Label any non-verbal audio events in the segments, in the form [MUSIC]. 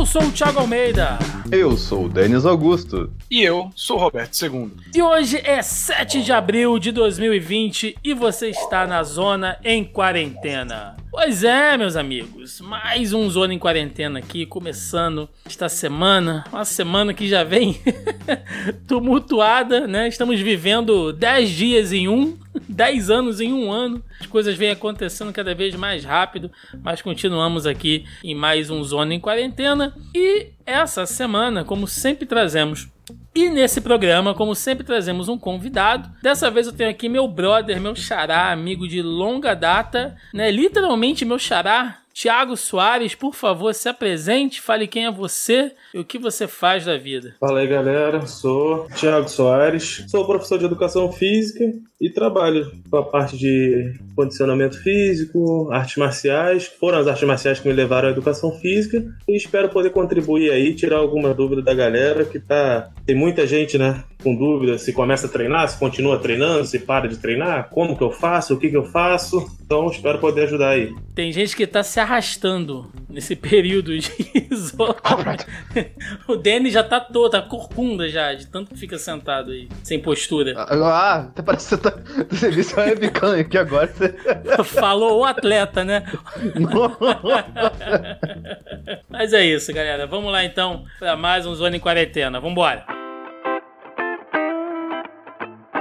Eu sou o Thiago Almeida. Eu sou o Denis Augusto. E eu sou o Roberto II. E hoje é 7 de abril de 2020 e você está na zona em quarentena. Pois é, meus amigos, mais um Zona em Quarentena aqui, começando esta semana, uma semana que já vem [LAUGHS] tumultuada, né? Estamos vivendo 10 dias em um, 10 anos em um ano, as coisas vêm acontecendo cada vez mais rápido, mas continuamos aqui em mais um Zona em Quarentena e essa semana, como sempre trazemos e nesse programa, como sempre, trazemos um convidado. Dessa vez eu tenho aqui meu brother, meu xará, amigo de longa data, né? Literalmente meu xará, Tiago Soares, por favor, se apresente, fale quem é você e o que você faz da vida. Fala aí, galera. Sou Tiago Soares, sou professor de educação física e trabalho com a parte de condicionamento físico, artes marciais. Foram as artes marciais que me levaram à educação física e espero poder contribuir aí, tirar alguma dúvida da galera que tá. Tem muita gente, né, com dúvida se começa a treinar, se continua treinando, se para de treinar, como que eu faço, o que que eu faço. Então espero poder ajudar aí. Tem gente que tá se arrastando nesse período de [LAUGHS] isolamento. o Danny já tá todo, tá corcunda já, de tanto que fica sentado aí, sem postura. Ah, até parece que você tá. Você viu seu webcam aqui agora. [LAUGHS] Falou o atleta, né? [LAUGHS] Mas é isso, galera. Vamos lá então para mais um Zona em Quarentena. Vambora!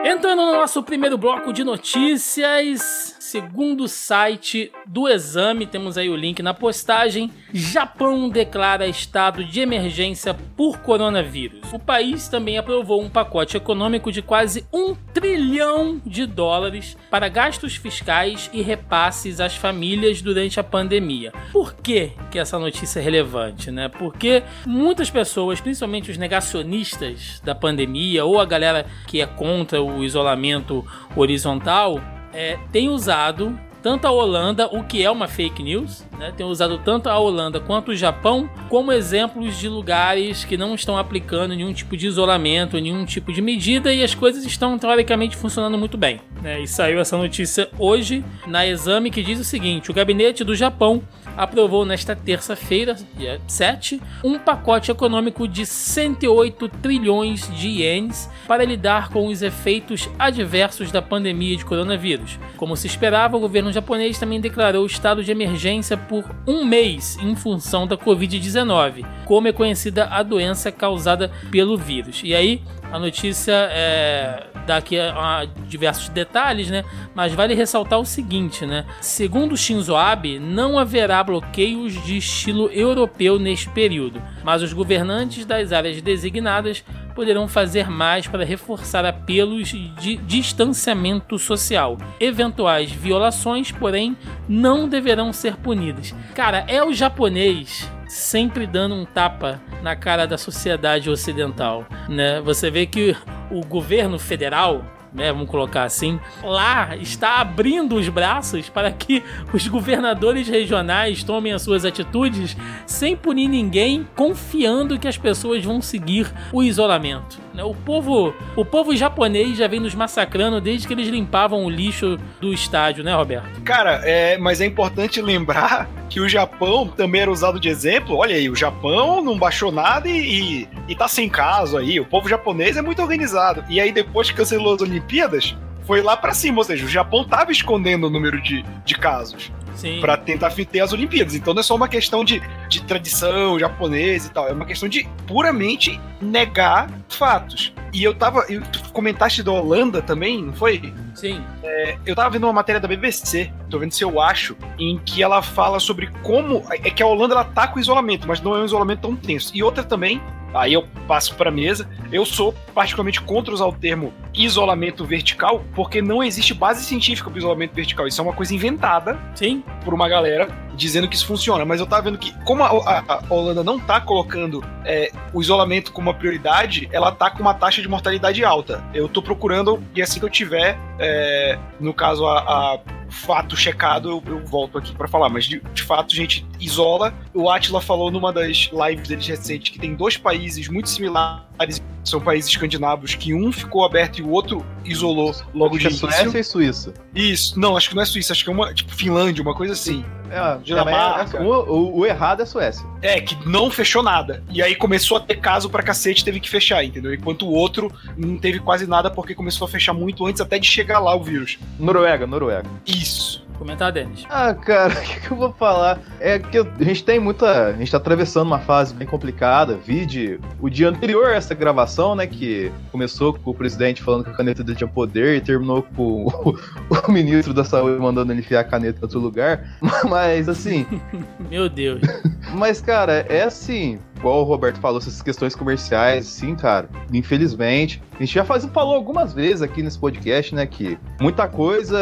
Entrando no nosso primeiro bloco de notícias, segundo o site do exame, temos aí o link na postagem. Japão declara estado de emergência por coronavírus. O país também aprovou um pacote econômico de quase um trilhão de dólares para gastos fiscais e repasses às famílias durante a pandemia. Por que, que essa notícia é relevante, né? Porque muitas pessoas, principalmente os negacionistas da pandemia ou a galera que é contra o isolamento horizontal, é, tem usado tanto a Holanda, o que é uma fake news, né? tem usado tanto a Holanda quanto o Japão como exemplos de lugares que não estão aplicando nenhum tipo de isolamento, nenhum tipo de medida e as coisas estão teoricamente funcionando muito bem. Né? E saiu essa notícia hoje na exame que diz o seguinte: o gabinete do Japão aprovou nesta terça-feira, dia 7, um pacote econômico de 108 trilhões de ienes para lidar com os efeitos adversos da pandemia de coronavírus. Como se esperava, o governo japonês também declarou estado de emergência por um mês em função da Covid-19, como é conhecida a doença causada pelo vírus. E aí, a notícia é, dá aqui a, a diversos detalhes, né? Mas vale ressaltar o seguinte, né? Segundo Shinzo Abe, não haverá bloqueios de estilo europeu neste período, mas os governantes das áreas designadas poderão fazer mais para reforçar apelos de distanciamento social. Eventuais violações, porém, não deverão ser punidas. Cara, é o japonês sempre dando um tapa na cara da sociedade ocidental, né? Você vê que o governo federal né, vamos colocar assim, lá está abrindo os braços para que os governadores regionais tomem as suas atitudes sem punir ninguém, confiando que as pessoas vão seguir o isolamento. Né? O povo, o povo japonês já vem nos massacrando desde que eles limpavam o lixo do estádio, né, Roberto? Cara, é, mas é importante lembrar que o Japão também era usado de exemplo. Olha aí, o Japão não baixou nada e, e, e tá sem caso aí. O povo japonês é muito organizado. E aí, depois que cancelou as Olimpíadas, foi lá para cima. Ou seja, o Japão tava escondendo o número de, de casos para tentar ter as Olimpíadas. Então não é só uma questão de, de tradição japonesa e tal, é uma questão de puramente negar fatos. E eu tava. Eu, comentaste da Holanda também, não foi? Sim. É, eu tava vendo uma matéria da BBC, tô vendo se eu acho, em que ela fala sobre como. É que a Holanda ela tá com isolamento, mas não é um isolamento tão tenso. E outra também, aí eu passo para mesa. Eu sou particularmente contra usar o termo isolamento vertical, porque não existe base científica para isolamento vertical. Isso é uma coisa inventada Sim. por uma galera dizendo que isso funciona. Mas eu tava vendo que, como a, a, a Holanda não tá colocando é, o isolamento como uma prioridade, ela tá com uma taxa de mortalidade alta. Eu tô procurando, e assim que eu tiver, é, no caso, a, a fato checado, eu, eu volto aqui para falar. Mas de, de, fato, a gente isola. O Atila falou numa das lives deles recentes que tem dois países muito similares são países escandinavos que um ficou aberto e o outro isolou logo Acho de é início. Suécia e Suíça. Isso, não, acho que não é Suíça, acho que é uma, tipo, Finlândia, uma coisa assim. É, Dinamarca. é- o, o- o errado é Suécia. É, que não fechou nada. E aí começou a ter caso pra cacete, teve que fechar, entendeu? Enquanto o outro não teve quase nada porque começou a fechar muito antes até de chegar lá o vírus. Noruega, Noruega. Isso. Comentar, Denis. Ah, cara, [LAUGHS] o que, que eu vou falar? É que a gente tem muita. A gente tá atravessando uma fase bem complicada. Vide o dia anterior a essa gravação, né? Que começou com o presidente falando que a caneta dele tinha poder e terminou com o, [LAUGHS] o ministro da saúde mandando ele enfiar a caneta em outro lugar. [LAUGHS] Mas assim, Meu Deus. Mas, cara, é assim, igual o Roberto falou, essas questões comerciais, sim, cara, infelizmente. A gente já faz, falou algumas vezes aqui nesse podcast, né, que muita coisa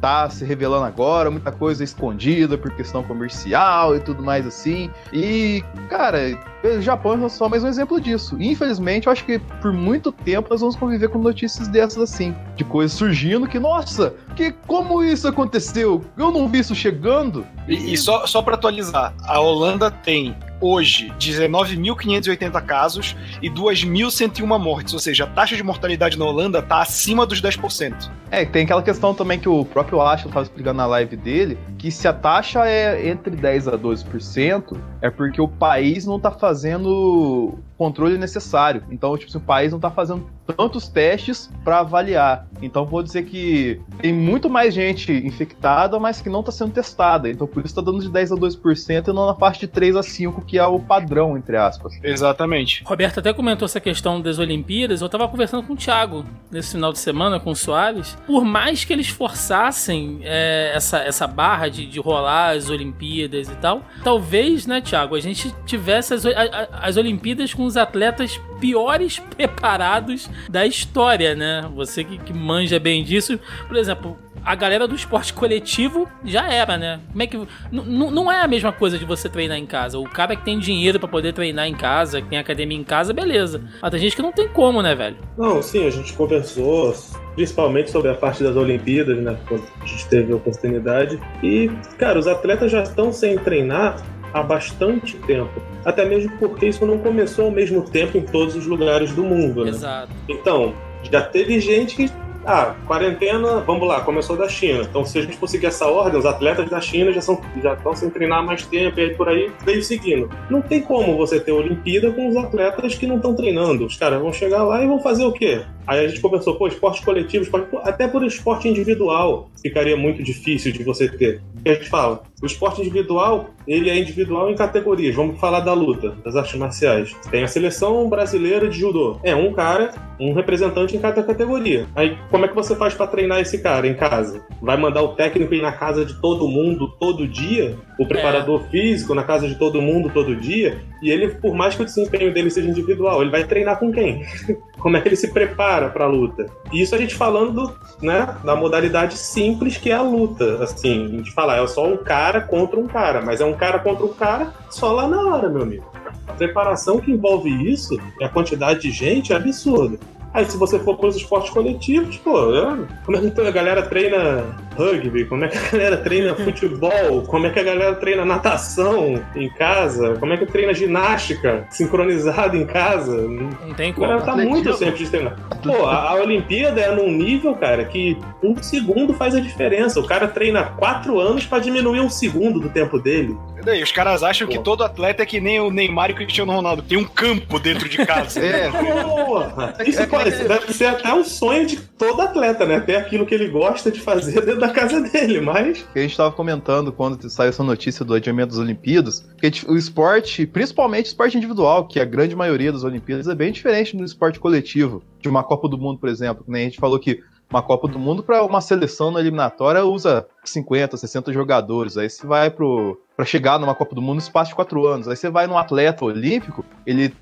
tá se revelando agora, muita coisa escondida por questão comercial e tudo mais assim. E, cara, o Japão é só mais um exemplo disso. Infelizmente, eu acho que por muito tempo nós vamos conviver com notícias dessas assim, de coisas surgindo que, nossa, que como isso aconteceu? Eu não vi isso chegando. E, e só, só para atualizar, a Holanda tem hoje 19.580 casos e 2.101 mortes, ou seja, a taxa de mortalidade na Holanda tá acima dos 10%. É, tem aquela questão também que o próprio Ashton estava explicando na live dele, que se a taxa é entre 10 a 12%, é porque o país não tá fazendo controle necessário. Então, tipo, assim, o país não tá fazendo tantos testes para avaliar. Então, vou dizer que tem muito mais gente infectada, mas que não tá sendo testada. Então, por isso tá dando de 10 a 12% e não na faixa de 3 a 5, que é o padrão, entre aspas. Exatamente. Roberto até comentou essa questão das Olimpíadas. Eu tava conversando com o Thiago nesse final de semana, com o Soares. Por mais que eles forçassem é, essa, essa barra de, de rolar as Olimpíadas e tal, talvez, né, Thiago, a gente tivesse as, a- a- as Olimpíadas com os atletas piores [LAUGHS] preparados da história, né? Você que, que manja bem disso. Por exemplo, a galera do esporte coletivo já era, né? Como é que. não é a mesma coisa de você treinar em casa. O cara que tem dinheiro pra poder treinar em casa, que tem academia em casa, beleza. Mas tem gente que não tem como, né, velho? Não, sim, a gente conversou principalmente sobre a parte das Olimpíadas, né? Quando a gente teve a oportunidade. E, cara, os atletas já estão sem treinar há bastante tempo. Até mesmo porque isso não começou ao mesmo tempo em todos os lugares do mundo, né? Exato. Então, já teve gente que. Ah, quarentena, vamos lá, começou da China. Então, se a gente conseguir essa ordem, os atletas da China já, são, já estão sem treinar há mais tempo, e aí por aí veio seguindo. Não tem como você ter Olimpíada com os atletas que não estão treinando. Os caras vão chegar lá e vão fazer o quê? Aí a gente conversou, pô, esporte coletivo, esporte, até por esporte individual ficaria muito difícil de você ter. Porque a gente fala, o esporte individual, ele é individual em categorias. Vamos falar da luta, das artes marciais. Tem a seleção brasileira de judô. É um cara, um representante em cada categoria. Aí como é que você faz pra treinar esse cara em casa? Vai mandar o técnico ir na casa de todo mundo todo dia? O preparador físico na casa de todo mundo todo dia? E ele, por mais que o desempenho dele seja individual, ele vai treinar com quem? [LAUGHS] Como é que ele se prepara pra luta? E isso a gente falando, né, da modalidade simples que é a luta. Assim, a gente fala, é só um cara contra um cara, mas é um cara contra um cara só lá na hora, meu amigo. A preparação que envolve isso e a quantidade de gente é absurda. Aí se você for para os esportes coletivos, pô, é- [LAUGHS] a galera treina rugby? Como é que a galera treina [LAUGHS] futebol? Como é que a galera treina natação em casa? Como é que treina ginástica sincronizada em casa? Não tem A como. galera tá Atletismo. muito sempre de treinar. Pô, a, a Olimpíada é num nível, cara, que um segundo faz a diferença. O cara treina quatro anos pra diminuir um segundo do tempo dele. E daí, os caras acham que Pô. todo atleta é que nem o Neymar e o Cristiano Ronaldo. Tem um campo dentro de casa. [LAUGHS] É, Porra! Isso pode, deve ser até um sonho de todo atleta, né? Ter aquilo que ele gosta de fazer dentro da casa dele, mas. a gente tava comentando quando saiu essa notícia do adiamento das Olimpíadas, que o esporte, principalmente o esporte individual, que a grande maioria das Olimpíadas é bem diferente do esporte coletivo, de uma Copa do Mundo, por exemplo, nem a gente falou que uma Copa do Mundo para uma seleção na eliminatória usa 50, 60 jogadores, aí você vai para chegar numa Copa do Mundo no espaço de quatro anos, aí você vai num atleta olímpico, ele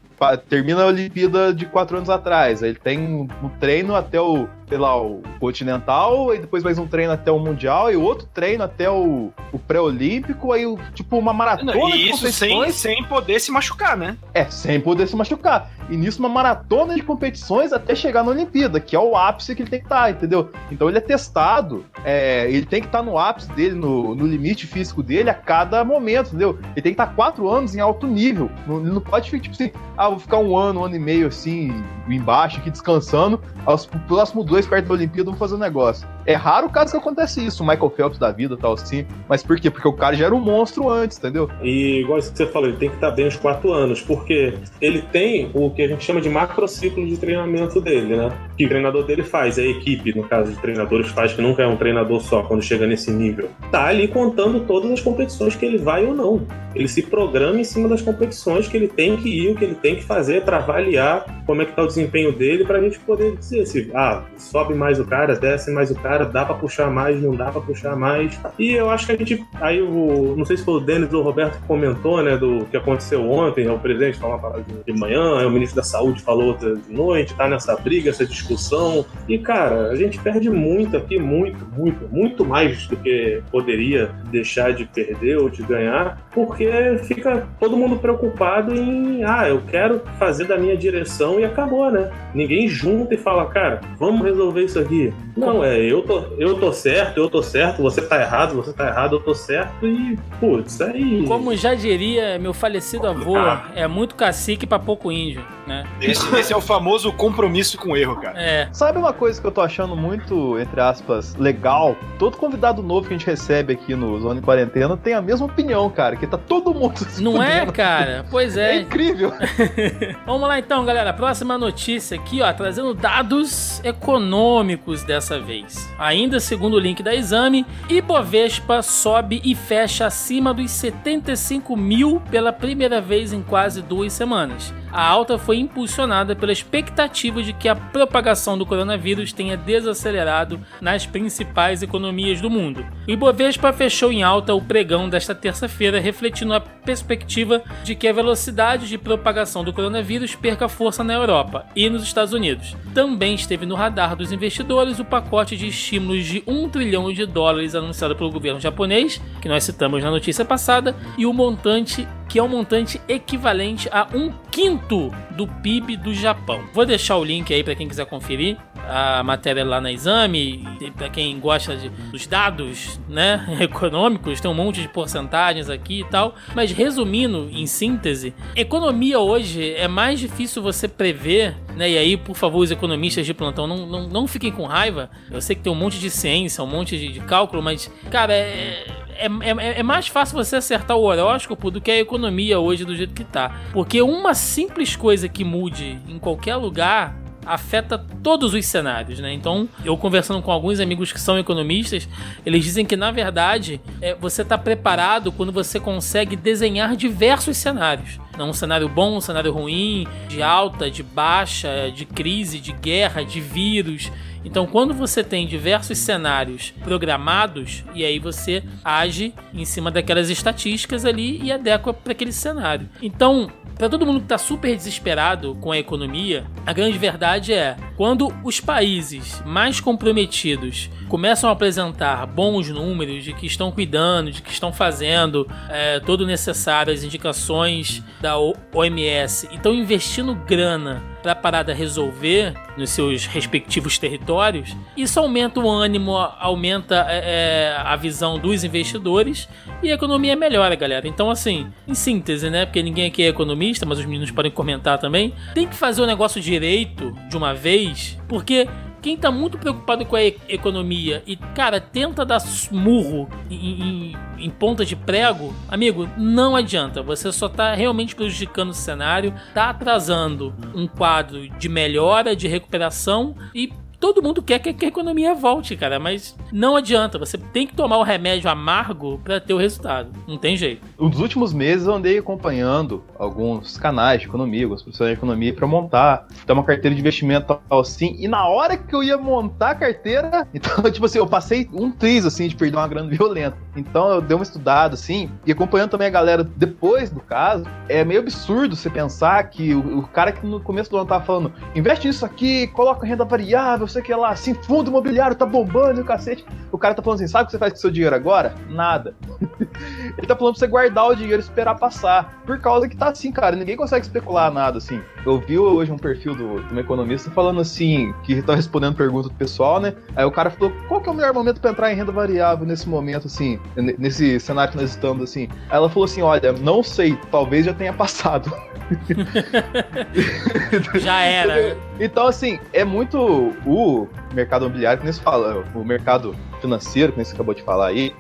termina a Olimpíada de quatro anos atrás, aí ele tem um treino até o sei lá, o continental, e depois mais um treino até o mundial, e outro treino até o, o pré-olímpico, aí tipo uma maratona Não, de e isso sem, competições. sem poder se machucar, né? É, sem poder se machucar. E nisso uma maratona de competições até chegar na Olimpíada, que é o ápice que ele tem que estar, entendeu? Então ele é testado, é, ele tem que estar no ápice dele, no, no limite físico dele a cada momento, entendeu? Ele tem que estar quatro anos em alto nível. Não, ele não pode ficar, tipo assim, ah, vou ficar um ano, um ano e meio assim, embaixo, aqui descansando. Aos próximos dois perto da Olimpíada vamos fazer um negócio. É raro o caso que acontece isso, o Michael Phelps da vida tal assim. Mas por quê? Porque o cara já era um monstro antes, entendeu? E igual isso que você falou, ele tem que estar bem os quatro anos, porque ele tem o que a gente chama de macrociclo de treinamento dele, né? Que o treinador dele faz, a equipe, no caso de treinadores, faz, que nunca é um treinador só quando chega nesse nível. Tá ali contando todas as competições que ele vai ou não. Ele se programa em cima das competições que ele tem que ir, o que ele tem que fazer para avaliar como é que tá o desempenho dele, pra gente poder dizer se, ah, sobe mais o cara, desce mais o cara, dá pra puxar mais, não dá pra puxar mais. E eu acho que a gente, aí o, não sei se foi o Denis ou o Roberto que comentou, né, do que aconteceu ontem, o presidente falou uma parada de manhã, o ministro da saúde falou outra de noite, tá nessa briga, essa discussão. E, cara, a gente perde muito aqui, muito, muito, muito mais do que poderia deixar de perder ou de ganhar, porque fica todo mundo preocupado em, ah, eu quero fazer da minha direção e acabou, né? Ninguém junta e fala, cara, vamos resolver isso aqui. Não, é, eu tô, eu tô certo, eu tô certo, você tá errado, você tá errado, eu tô certo e, putz, aí. Como já diria meu falecido avô, é muito cacique pra pouco índio, né? Esse, esse é o famoso compromisso com o erro, cara. É. Sabe uma coisa que eu tô achando muito, entre aspas, legal? Todo convidado novo que a gente recebe aqui no Zona em Quarentena tem a mesma opinião, cara, que tá todo mundo se Não é, cara? Pois [LAUGHS] É é. incrível. [LAUGHS] Vamos lá então, galera. Próxima notícia aqui, ó, trazendo dados econômicos dessa vez. Ainda segundo o link da Exame, Ibovespa sobe e fecha acima dos 75 mil pela primeira vez em quase duas semanas. A alta foi impulsionada pela expectativa de que a propagação do coronavírus tenha desacelerado nas principais economias do mundo. O Ibovespa fechou em alta o pregão desta terça-feira, refletindo a perspectiva de que a velocidade de propagação do coronavírus perca força na Europa e nos Estados Unidos. Também esteve no radar dos investidores o pacote de estímulos de 1 trilhão de dólares anunciado pelo governo japonês, que nós citamos na notícia passada, e o montante que é um montante equivalente a um quinto do PIB do Japão. Vou deixar o link aí para quem quiser conferir a matéria lá na Exame, para quem gosta de, dos dados, né, [LAUGHS] econômicos, tem um monte de porcentagens aqui e tal, mas resumindo em síntese, economia hoje é mais difícil você prever, né, e aí, por favor, os economistas de plantão, não, não, não fiquem com raiva, eu sei que tem um monte de ciência, um monte de, de cálculo, mas, cara, é é, é, é, mais fácil você acertar o horóscopo do que a economia hoje do jeito que tá. Porque uma simples coisa que mude em qualquer lugar afeta todos os cenários, né? Então, eu conversando com alguns amigos que são economistas, eles dizem que na verdade é, você está preparado quando você consegue desenhar diversos cenários. Não um cenário bom, um cenário ruim, de alta, de baixa, de crise, de guerra, de vírus. Então, quando você tem diversos cenários programados, e aí você age em cima daquelas estatísticas ali e adequa para aquele cenário. Então, para todo mundo que está super desesperado com a economia, a grande verdade é quando os países mais comprometidos começam a apresentar bons números de que estão cuidando, de que estão fazendo é, todo o necessário, as indicações da OMS e estão investindo grana para a parada resolver nos seus respectivos territórios, isso aumenta o ânimo, aumenta é, a visão dos investidores e a economia melhora, galera. Então, assim, em síntese, né? Porque ninguém aqui é economista, mas os meninos podem comentar também. Tem que fazer o negócio direito de uma vez, porque quem tá muito preocupado com a e economia e, cara, tenta dar murro em, em, em, ponta de prego, amigo, não adianta. Você só tá realmente prejudicando o cenário, tá atrasando um quadro de melhora, de recuperação e todo mundo quer que a economia volte, cara, mas não adianta. Você tem que tomar o remédio amargo para ter o resultado. Não tem jeito. Nos últimos meses eu andei acompanhando alguns canais de economia, alguns profissionais de economia para montar ter uma carteira de investimento assim. E na hora que eu ia montar a carteira, [LAUGHS] então, tipo assim, eu passei um triz assim de perder uma grana violenta. Então eu dei uma estudada assim e acompanhando também a galera depois do caso. É meio absurdo você pensar que o, o cara que no começo do ano tava falando, investe nisso aqui, coloca renda variável não sei o que lá, assim, fundo imobiliário tá bombando e o cacete. O cara tá falando assim, sabe o que você faz com seu dinheiro agora? Nada. [LAUGHS] Ele tá falando pra você guardar o dinheiro e esperar passar. Por causa que tá assim, cara, ninguém consegue especular nada, assim. Eu vi hoje um perfil do, de um economista falando assim, que tá respondendo pergunta do pessoal, né? Aí o cara falou, qual que é o melhor momento pra entrar em renda variável nesse momento, assim, nesse cenário que nós estamos, assim? Aí ela falou assim, olha, não sei, talvez já tenha [LAUGHS] passado. [LAUGHS] Já era. Então, assim, é muito o mercado imobiliário, que nem se fala, o mercado financeiro, que nem você acabou de falar aí,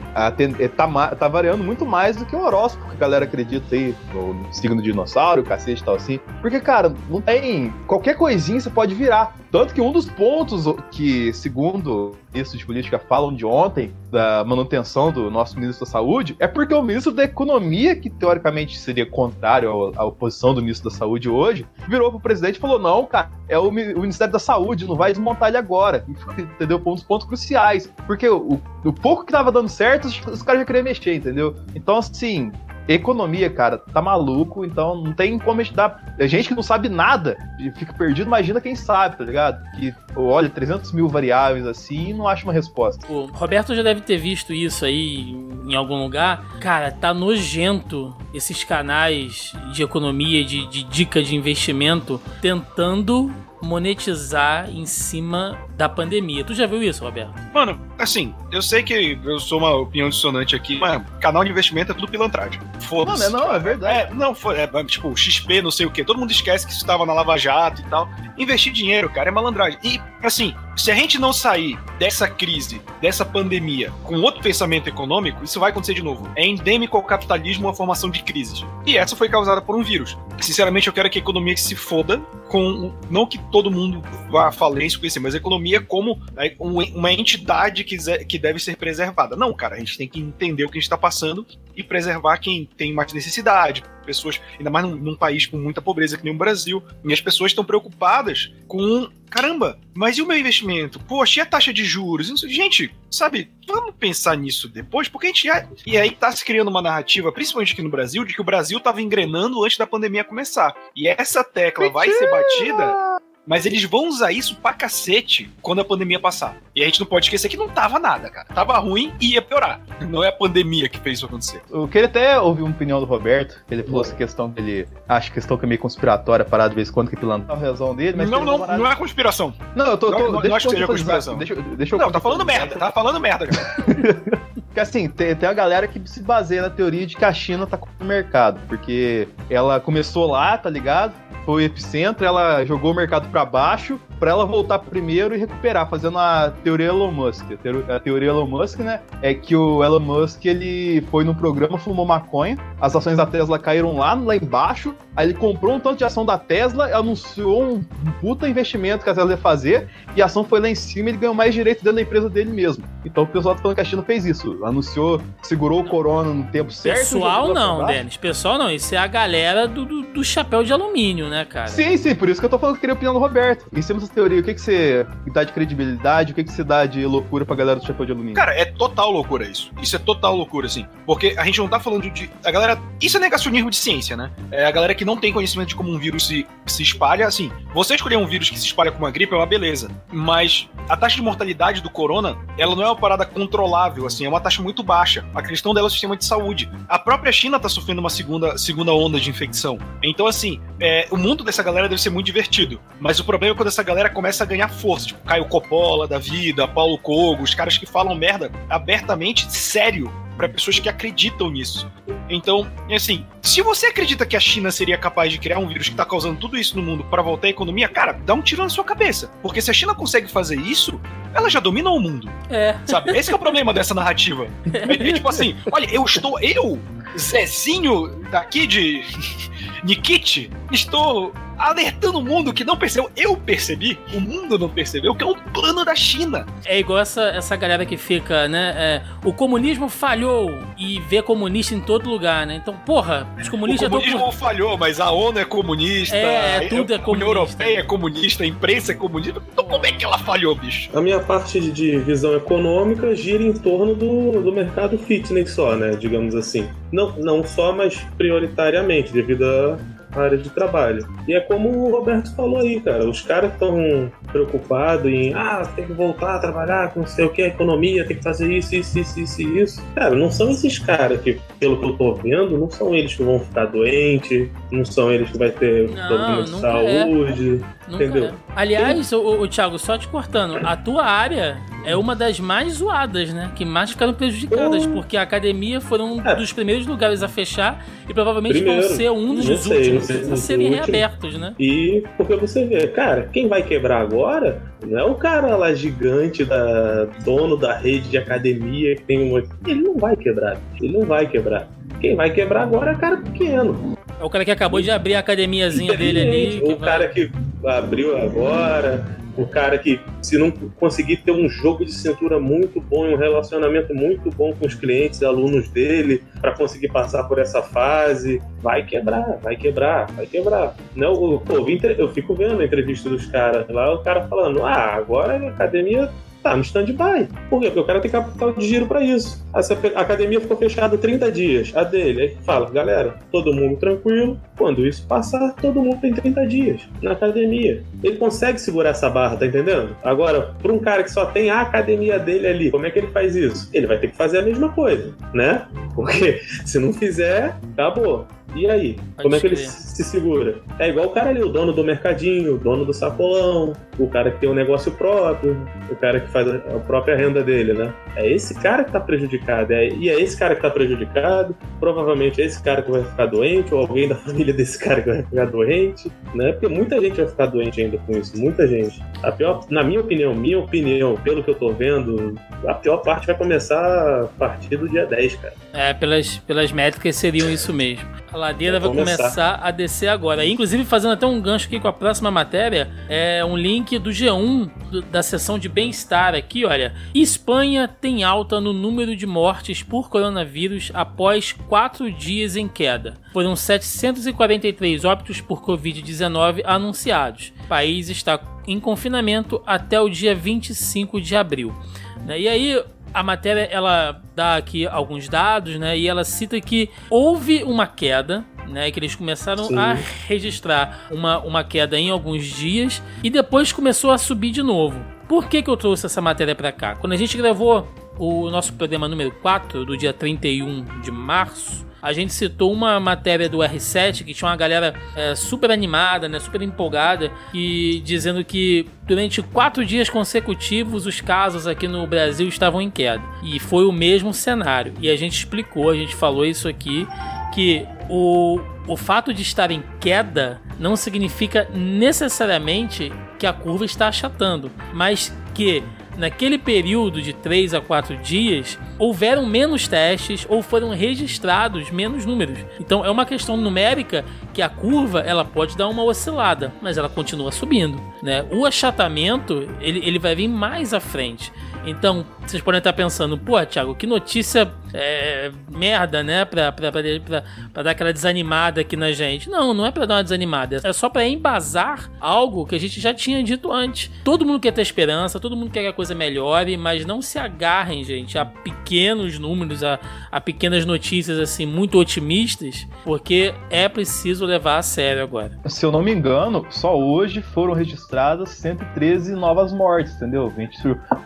é, tá, tá variando muito mais do que o horóscopo que a galera acredita aí, no signo dinossauro, cacete e tal assim. Porque, cara, não tem. Qualquer coisinha você pode virar. Tanto que um dos pontos que, segundo ministros de política falam de ontem, da manutenção do nosso ministro da Saúde, é porque o ministro da Economia, que teoricamente seria contrário à oposição do ministro da Saúde hoje, virou pro presidente e falou: não, cara, é o, Ministério da Saúde, não vai desmontar ele agora. Entendeu? Pontos, pontos cruciais. Porque o, o pouco que tava dando certo, os, os caras já queriam mexer, entendeu? Então, assim, economia, cara, tá maluco, então não tem como a gente dar. A gente que não sabe nada e fica perdido, imagina quem sabe, tá ligado? Que olha 300 mil variáveis assim e não acha uma resposta. O Roberto já deve ter visto isso aí em algum lugar. Cara, tá nojento esses canais de economia, de, de dica de investimento, tentando monetizar em cima da pandemia. Tu já viu isso, Roberto? Mano, assim, eu sei que eu sou uma opinião dissonante aqui, mas canal de investimento é tudo pilantragem. Foda-se. Não, não, é verdade. É, não, foi, é, tipo, XP, não sei o quê. Todo mundo esquece que isso estava na Lava Jato e tal. Investir dinheiro, cara, é malandragem. E, assim, se a gente não sair dessa crise, dessa pandemia, com outro pensamento econômico, isso vai acontecer de novo. É endêmico ao capitalismo a formação de crises. E essa foi causada por um vírus. Sinceramente, eu quero que a economia se foda com. Não que todo mundo vá à falência com isso, mas a economia como né, uma entidade que, que deve ser preservada. Não, cara, a gente tem que entender o que a gente está passando e preservar quem tem mais necessidade, pessoas, ainda mais num, num, país com muita pobreza que nem o Brasil, e as pessoas estão preocupadas com caramba, mas e o meu investimento? Poxa, e a taxa de juros? Gente, sabe, vamos pensar nisso depois, porque a gente já. E aí tá se criando uma narrativa, principalmente aqui no Brasil, de que o Brasil tava engrenando antes da pandemia começar. E essa tecla vai ser batida mas eles vão usar isso pra cacete quando a pandemia passar. E a gente não pode esquecer que não tava nada, cara. Tava ruim e ia piorar. [LAUGHS] Não é a pandemia que fez isso acontecer. Eu queria até ouvir uma opinião do Roberto. Ele falou essa questão que ele acha questão que é meio conspiratória, parar de vez em quando que pilantra a razão dele. Mas não, não, não é conspiração. Não, eu tô. tô não, não acho que seja conspiração. Deixa, deixa eu não, tá falando merda, tá falando merda, cara. [LAUGHS] Porque assim, tem, tem a galera que se baseia na teoria de que a China tá com o mercado. Porque ela começou lá, tá ligado? foi o epicentro, ela jogou o mercado para baixo para ela voltar primeiro e recuperar, fazendo a teoria Elon Musk. A teoria Elon Musk, né, é que o Elon Musk ele foi no programa, fumou maconha, as ações da Tesla caíram lá, lá embaixo, aí ele comprou um tanto de ação da Tesla, anunciou um puta investimento que a Tesla ia fazer, e a ação foi lá em cima e ele ganhou mais direito dentro da empresa dele mesmo. Então o pessoal tá falando que a China fez isso, anunciou, segurou o corona no tempo certo. Pessoal não, Denis, pessoal não, isso é a galera do, do, do, chapéu de alumínio, né, cara? Sim, sim, por isso que eu tô falando que queria a opinião do Roberto. Em cima dessa teoria, o que que você dá de credibilidade, o que que você dá de loucura pra galera do chapéu de alumínio? Cara, é total loucura isso. Isso é total loucura, assim. Porque a gente não tá falando de. A galera. Isso é negacionismo de ciência, né? É a galera que não tem conhecimento de como um vírus se, se espalha. Assim, você escolher um vírus que se espalha com uma gripe é uma beleza. Mas a taxa de mortalidade do corona, ela não é uma parada controlável, assim, é uma taxa muito baixa. A questão dela é o sistema de saúde. A própria China tá sofrendo uma segunda, segunda onda de infecção. Então, assim, é, o mundo dessa galera deve ser muito divertido. Mas o problema é quando essa galera começa a ganhar força. Tipo, Caio Coppola da vida, Paulo Cogo, os caras que falam merda abertamente, sério, para pessoas que acreditam nisso. Então, assim, se você acredita que a China seria capaz de criar um vírus que tá causando tudo isso no mundo para voltar à economia, cara, dá um tiro na sua cabeça. Porque se a China consegue fazer isso, ela já domina o mundo. É. Sabe? Esse é o problema dessa narrativa. [LAUGHS] É tipo assim, olha, eu estou, eu, Zezinho daqui de Nikit, estou alertando o mundo que não percebeu. Eu percebi, o mundo não percebeu, que é um plano da China. É igual essa, essa galera que fica, né? É, o comunismo falhou e vê comunista em todo lugar, né? Então, porra, os comunistas. O comunismo falhou, mas a ONU é comunista. É, tudo é comunista. A União Europeia é comunista, a imprensa é comunista. Então, como é que ela falhou, bicho? A minha parte de visão econômica gira em torno do, do mercado fitness só, né? Digamos assim. Não, não só, mas prioritariamente, devido a área de trabalho. E é como o Roberto falou aí, cara, os caras estão preocupados em, ah, tem que voltar a trabalhar com não sei o que, economia, tem que fazer isso, isso, isso, isso, isso. Cara, não são esses caras que, pelo que eu tô vendo, não são eles que vão ficar doentes, não são eles que vai ter não, problema de saúde. É. Nunca entendeu? É. Aliás, o, o Thiago, só te cortando, a tua área é uma das mais zoadas, né? Que mais ficaram prejudicadas, uh. porque a academia foram um é. dos primeiros lugares a fechar e provavelmente Primeiro, vão ser um dos sei, últimos sei, a serem reabertos, né? E porque você vê, cara, quem vai quebrar agora não é o cara lá gigante, da dono da rede de academia que tem uma. Ele não vai quebrar. Ele não vai quebrar. Quem vai quebrar agora é cara pequeno. É o cara que acabou de abrir a academiazinha dele ali. [LAUGHS] O cara que abriu agora, o cara que, se não conseguir ter um jogo de cintura muito bom, um relacionamento muito bom com os clientes, alunos dele, para conseguir passar por essa fase, vai quebrar, vai quebrar, vai quebrar. Não, pô, eu fico vendo a entrevista dos caras lá, o cara falando, ah, agora a academia tá no stand-by. Por quê? Porque o cara tem capital de giro para isso. A academia ficou fechada 30 dias, a dele. Aí fala, galera, todo mundo tranquilo. Quando isso passar, todo mundo tem 30 dias na academia. Ele consegue segurar essa barra, tá entendendo? Agora, para um cara que só tem a academia dele ali, como é que ele faz isso? Ele vai ter que fazer a mesma coisa, né? Porque [LAUGHS] se não fizer, acabou. E aí? Pode como é que ele se segura? É igual o cara ali, o dono do mercadinho, o dono do sacolão, o cara que tem um negócio próprio, o cara que faz a própria renda dele, né? É esse cara que tá prejudicado. É, e é esse cara que tá prejudicado, provavelmente é esse cara que vai ficar doente, ou alguém da [LAUGHS] família desse cara que vai ficar doente, né? Porque muita gente vai ficar doente ainda com isso, muita gente. A pior, na minha opinião, minha opinião, pelo que eu tô vendo, a pior parte vai começar a partir do dia 10, cara. É, pelas, pelas métricas seriam isso mesmo. A ladeira vai começar. começar. a descer agora. Inclusive, fazendo até um gancho aqui com a próxima matéria, é um link do G1 da seção de bem-estar aqui, olha. Espanha tem alta no número de mortes por coronavírus após quatro dias em queda. Foram 743 óbitos por Covid-19 anunciados. O país está em confinamento até o dia 25 de abril. Né? E aí, a matéria ela dá aqui alguns dados, né? E ela cita que houve uma queda né, que eles começaram Sim. a registrar uma, uma queda em alguns dias e depois começou a subir de novo. Por que, que eu trouxe essa matéria para cá? Quando a gente gravou o nosso programa número 4, do dia 31 de março, a gente citou uma matéria do R7 que tinha uma galera é, super animada, né, super empolgada, e dizendo que durante quatro dias consecutivos os casos aqui no Brasil estavam em queda. E foi o mesmo cenário. E a gente explicou, a gente falou isso aqui, que o, o fato de estar em queda não significa necessariamente que a curva está achatando, mas que naquele período de 3 a 4 dias, houveram menos testes ou foram registrados menos números. Então é uma questão numérica que a curva ela pode dar uma oscilada, mas ela continua subindo. Né? O achatamento ele, ele vai vir mais à frente. Então, vocês podem estar pensando, pô, Thiago, que notícia é, merda, né? Pra, pra, pra, pra, dar aquela desanimada aqui na gente. Não, não é pra dar uma desanimada. É só pra embasar algo que a gente já tinha dito antes. Todo mundo quer ter esperança, todo mundo quer que a coisa melhore, mas não se agarrem, gente, a pequenos números, a, a pequenas notícias, assim, muito otimistas, porque é preciso levar a sério agora. Se eu não me engano, só hoje foram registradas 113 novas mortes, entendeu? A gente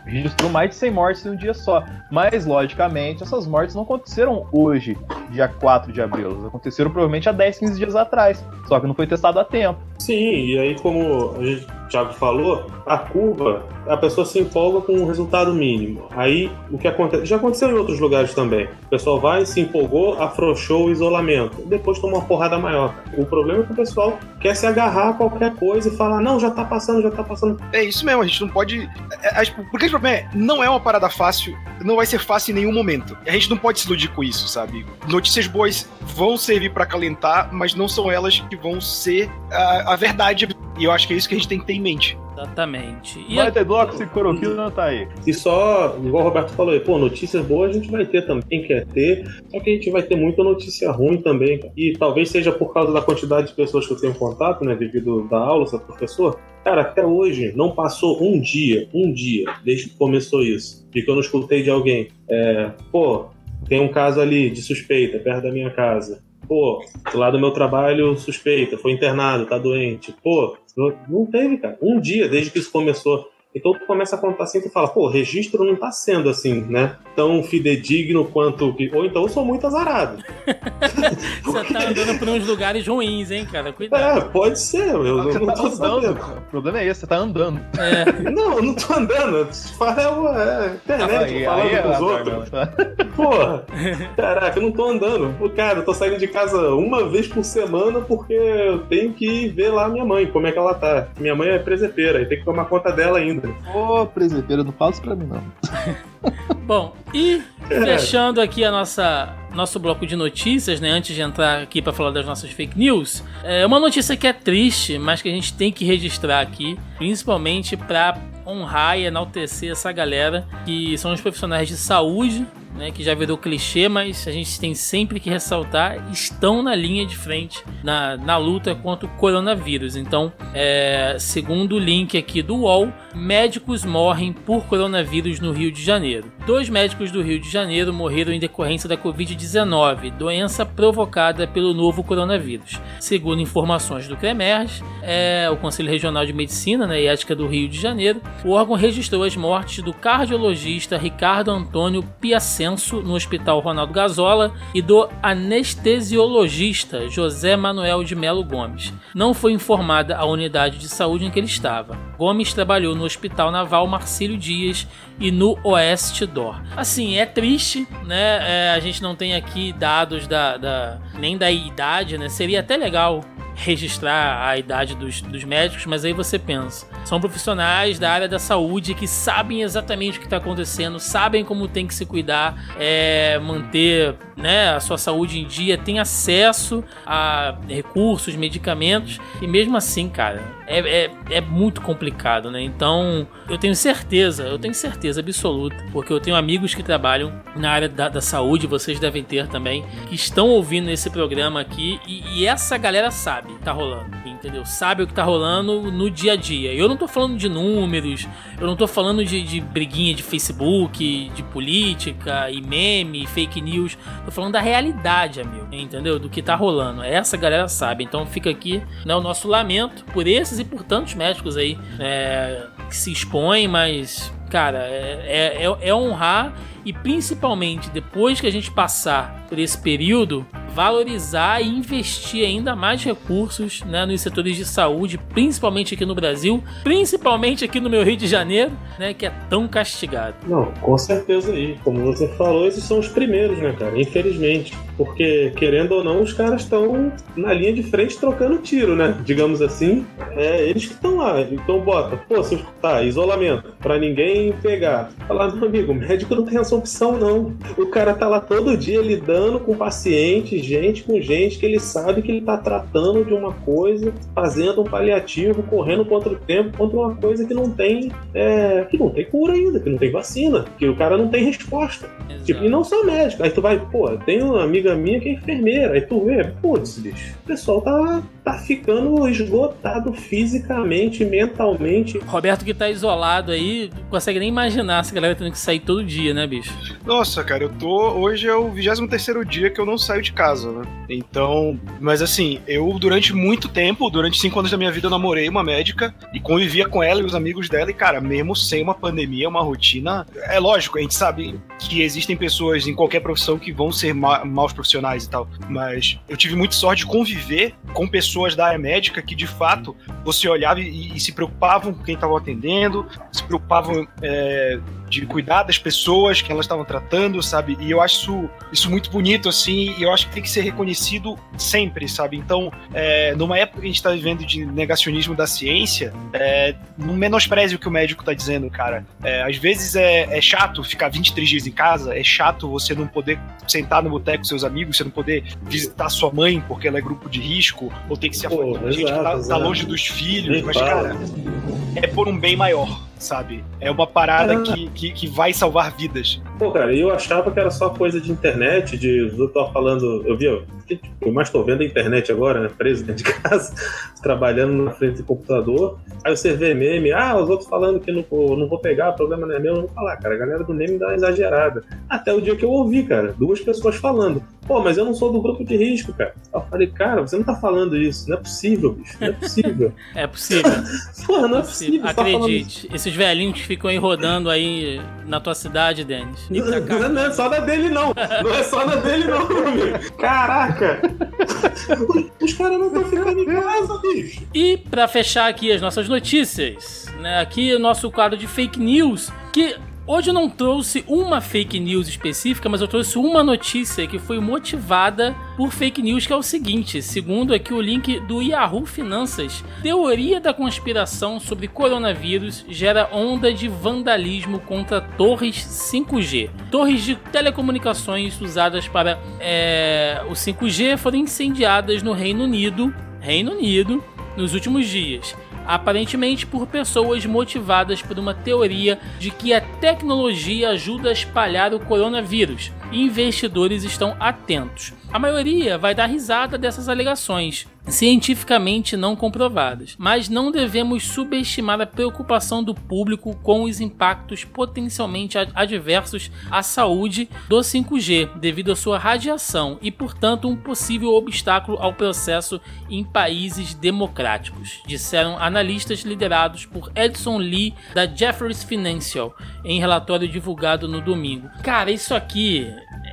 registrou mais de 100 mortes em um dia só. Mas, logicamente, essas mortes não aconteceram hoje, dia 4 de abril. Elas aconteceram provavelmente há 10, 15 dias atrás. Só que não foi testado a tempo. Sim, e aí, como a gente Thiago falou, a curva, a pessoa se empolga com um resultado mínimo. Aí, o que acontece, já aconteceu em outros lugares também. O pessoal vai, se empolgou, afrouxou o isolamento, depois toma uma porrada maior. O problema é que o pessoal quer se agarrar a qualquer coisa e falar, não, já tá passando, já tá passando. É isso mesmo, a gente não pode. É, é, tipo, porque o problema é, não é uma parada fácil, não vai ser fácil em nenhum momento. A gente não pode se iludir com isso, sabe? Notícias boas vão servir para calentar, mas não são elas que vão ser a, a verdade e eu acho que é isso que a gente tem que ter em mente. Exatamente. E vai ter bloco se cloroquina não tá aí. E só, igual o Roberto falou aí, pô, notícias boas a gente vai ter também, quem quer ter, só que a gente vai ter muita notícia ruim também. E talvez seja por causa da quantidade de pessoas que eu tenho contato, né, devido da aula, ser professor. Cara, até hoje não passou um dia, um dia, desde que começou isso, de que eu não escutei de alguém. É, pô, tem um caso ali de suspeita perto da minha casa Pô, lá do meu trabalho, suspeita, foi internado, tá doente. Pô, não teve, cara. Um dia, desde que isso começou. Então tu começa a contar assim, tu fala, pô, o registro não tá sendo assim, né? Tão fidedigno quanto que. Ou então eu sou muito azarado. [LAUGHS] Você tá andando por uns lugares ruins, hein, cara? Cuidado. É, pode ser. Eu, eu não tá tô andando. sabendo. O problema é esse, você tá andando. É. Não, eu não tô andando. Fala, é, é internet, Aí- falando aí é com os azar, outros. não, tá? Porra, [LAUGHS] caraca, eu não tô andando. Pô, Cara, eu tô saindo de casa uma vez por semana porque eu tenho que ver lá minha mãe, como é que ela tá. Minha mãe é presepeira e tem que tomar conta dela ainda. Ô, presepeiro, não fala isso pra mim, não. [LAUGHS] Bom, e fechando aqui a nossa nosso bloco de notícias, né? Antes de entrar aqui para falar das nossas fake news, é uma notícia que é triste, mas que a gente tem que registrar aqui, principalmente para honrar e enaltecer essa galera que são os profissionais de saúde, né, que já virou clichê, mas a gente tem sempre que ressaltar, estão na linha de frente na, na luta contra o coronavírus. Então, é, segundo o link aqui do UOL, médicos morrem por coronavírus no Rio de Janeiro. Dois médicos do Rio de Janeiro morreram em decorrência da Covid-19, doença provocada pelo novo coronavírus. Segundo informações do CREMERS, é, o Conselho Regional de Medicina né, e Ética do Rio de Janeiro, o órgão registrou as mortes do cardiologista Ricardo Antônio No Hospital Ronaldo Gazola e do anestesiologista José Manuel de Melo Gomes. Não foi informada a unidade de saúde em que ele estava. Gomes trabalhou no Hospital Naval Marcílio Dias e no Oeste Dor. Assim, é triste, né? É, a gente não tem aqui dados da, da- nem da idade, né? Seria até legal registrar a idade dos, dos médicos, mas aí você pensa, são profissionais da área da saúde que sabem exatamente o que está acontecendo, sabem como tem que se cuidar, é, manter né, a sua saúde em dia, tem acesso a recursos, medicamentos, e mesmo assim, cara, é, é, é muito complicado, né? Então, eu tenho certeza, eu tenho certeza absoluta, porque eu tenho amigos que trabalham na área da, da saúde, vocês devem ter também, que estão ouvindo esse programa aqui, e, e essa galera sabe tá rolando, entendeu? Sabe o que tá rolando no dia a dia. Eu não tô falando de números, eu não tô falando de, de briguinha de Facebook, de política e meme, fake news. Tô falando da realidade, amigo, entendeu? Do que tá rolando. Essa galera sabe. Então fica aqui né, o nosso lamento por esses e por tantos médicos aí é, que se expõem, mas, cara, é, é, é- é honrar e principalmente depois que a gente passar por esse período, valorizar e investir ainda mais recursos né, nos setores de saúde, principalmente aqui no Brasil, principalmente aqui no meu Rio de Janeiro, né, que é tão castigado. Não, com certeza aí. Como você falou, esses são os primeiros, né, cara? Infelizmente. Porque, querendo ou não, os caras estão na linha de frente trocando tiro, né? Digamos assim. É eles que estão lá. Então bota, pô, se, tá, isolamento, pra ninguém pegar. Falar, meu amigo, médico não tem essa opção, não. O cara tá lá todo dia lidando com paciente, gente com gente que ele sabe que ele tá tratando de uma coisa, fazendo um paliativo, correndo contra o tempo, contra uma coisa que não tem. é, que não tem cura ainda, que não tem vacina, que o cara não tem resposta. Tipo, e não só médico. Aí tu vai, pô, tem uma amiga minha que é enfermeira. Aí tu vê, putz, bicho, o pessoal tá, tá ficando esgotado fisicamente, mentalmente. Roberto que tá isolado aí, não consegue nem imaginar essa galera tendo que sair todo dia, né, bicho? Nossa, cara, eu tô. Hoje é o 23 dia que eu não saio de casa, né? Então. Mas assim, eu durante muito tempo, durante cinco anos da minha vida, eu namorei uma médica e convivia com ela e os amigos dela. E, cara, mesmo sem uma pandemia, uma rotina. É lógico, a gente sabe que existem pessoas em qualquer profissão que vão ser ma maus profissionais e tal. Mas eu tive muita sorte de conviver com pessoas da área médica que, de fato, você olhava e, e se preocupavam com quem estava atendendo, se preocupavam. é, de cuidar das pessoas que elas estavam tratando, sabe? E eu acho isso, isso muito bonito, assim, e eu acho que tem que ser reconhecido sempre, sabe? Então, é, numa época que a gente está vivendo de negacionismo da ciência, é, não menospreze o que o médico tá dizendo, cara. É, às vezes é, é chato ficar 23 dias em casa, é chato você não poder sentar no boteco com seus amigos, você não poder visitar sua mãe porque ela é grupo de risco, ou ter que se afastar de gente que tá, tá longe dos filhos, mas, cara, é por um bem maior. Sabe? É uma parada Ah. que, que, que vai salvar vidas. Pô, cara, eu achava que era só coisa de internet, de tô falando, eu vi, que, tipo, eu mais tô vendo a internet agora, né, preso dentro de casa, [LAUGHS] trabalhando na frente do computador. Aí você vê meme, ah, os outros falando que não, vou- não vou pegar, o problema não é meu, eu não vou falar, cara. A galera do meme dá uma exagerada. Até o dia que eu ouvi, cara, duas pessoas falando, pô, mas eu não sou do grupo de risco, cara. Eu falei, cara, você não tá falando isso, não é possível, bicho, não é possível. [LAUGHS] É possível. [LAUGHS] Porra, não é possível. você tá. Acredite. Esses velhinhos que ficam aí rodando aí na tua cidade, Denis. Não, não é só da dele, não. Não é só da dele, não, meu amigo. Caraca! [LAUGHS] Os caras não estão ficando em casa, bicho. E pra fechar aqui as nossas notícias, né? Aqui o nosso quadro de fake news, que hoje eu não trouxe uma fake news específica, mas eu trouxe uma notícia que foi motivada por fake news, que é o seguinte, segundo aqui o link do Yahoo Finanças, teoria da conspiração sobre coronavírus gera onda de vandalismo contra torres 5G. Torres de telecomunicações usadas para é, o 5G foram incendiadas no Reino Unido, Reino Unido, nos últimos dias. Aparentemente por pessoas motivadas por uma teoria de que a tecnologia ajuda a espalhar o coronavírus investidores estão atentos. A maioria vai dar risada dessas alegações, cientificamente não comprovadas, mas não devemos subestimar a preocupação do público com os impactos potencialmente ad- adversos à saúde do 5G devido à sua radiação e, portanto, um possível obstáculo ao processo em países democráticos, disseram analistas liderados por Edson Lee da Jefferies Financial em relatório divulgado no domingo. Cara, isso aqui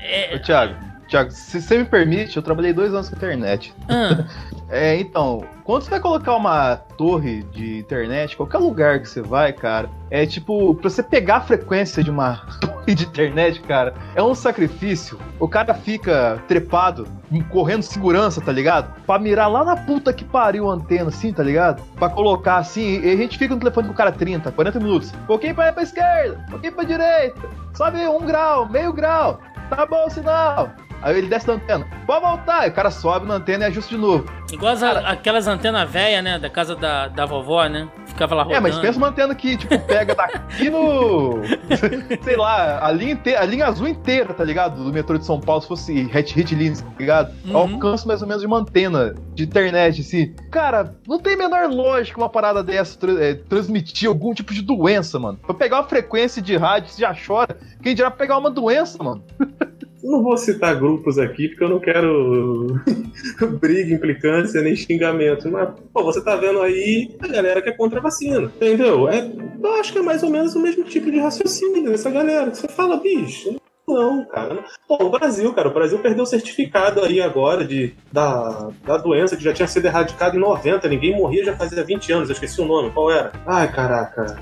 é. Ô, Thiago, Thiago, se você me permite, eu trabalhei dois anos com internet. Ah, [LAUGHS] É, então, quando você vai colocar uma torre de internet, qualquer lugar que você vai, cara, é tipo, pra você pegar a frequência de uma [LAUGHS] torre de internet, cara, é um sacrifício. O cara fica trepado, correndo segurança, tá ligado? Pra mirar lá na puta que pariu a antena, assim, tá ligado? Pra colocar assim, e a gente fica no telefone com o cara 30, 40 minutos. Um pouquinho pra, pra esquerda, um pouquinho pra direita, sobe um grau, meio grau, tá bom o sinal. Aí ele desce da antena, pode voltar, e o cara sobe na antena e ajusta de novo. igual as- aquelas antenas velhas, né? Da casa da, da vovó, né? Ficava lá rodando. É, mas pensa uma antena que, tipo, pega daqui no. [LAUGHS] sei lá, a linha, inte- a linha azul inteira, tá ligado? Do metrô de São Paulo, se fosse hit, hit lines, tá ligado? Uhum. Alcance mais ou menos de uma antena de internet, assim. Cara, não tem a menor lógica uma parada dessa tra- é, transmitir algum tipo de doença, mano. Pra pegar uma frequência de rádio, você já chora. Quem dirá pegar uma doença, mano? [LAUGHS] Não vou citar grupos aqui, porque eu não quero [LAUGHS] briga, implicância, nem xingamento. Mas, pô, você tá vendo aí a galera que é contra a vacina, entendeu? É, eu acho que é mais ou menos o mesmo tipo de raciocínio dessa galera. Você fala, bicho, não, cara. Pô, o Brasil, cara, o Brasil perdeu o certificado aí agora de, da, da doença que já tinha sido erradicada em 90, ninguém morria já fazia 20 anos, eu esqueci o nome, qual era? Ai, caraca.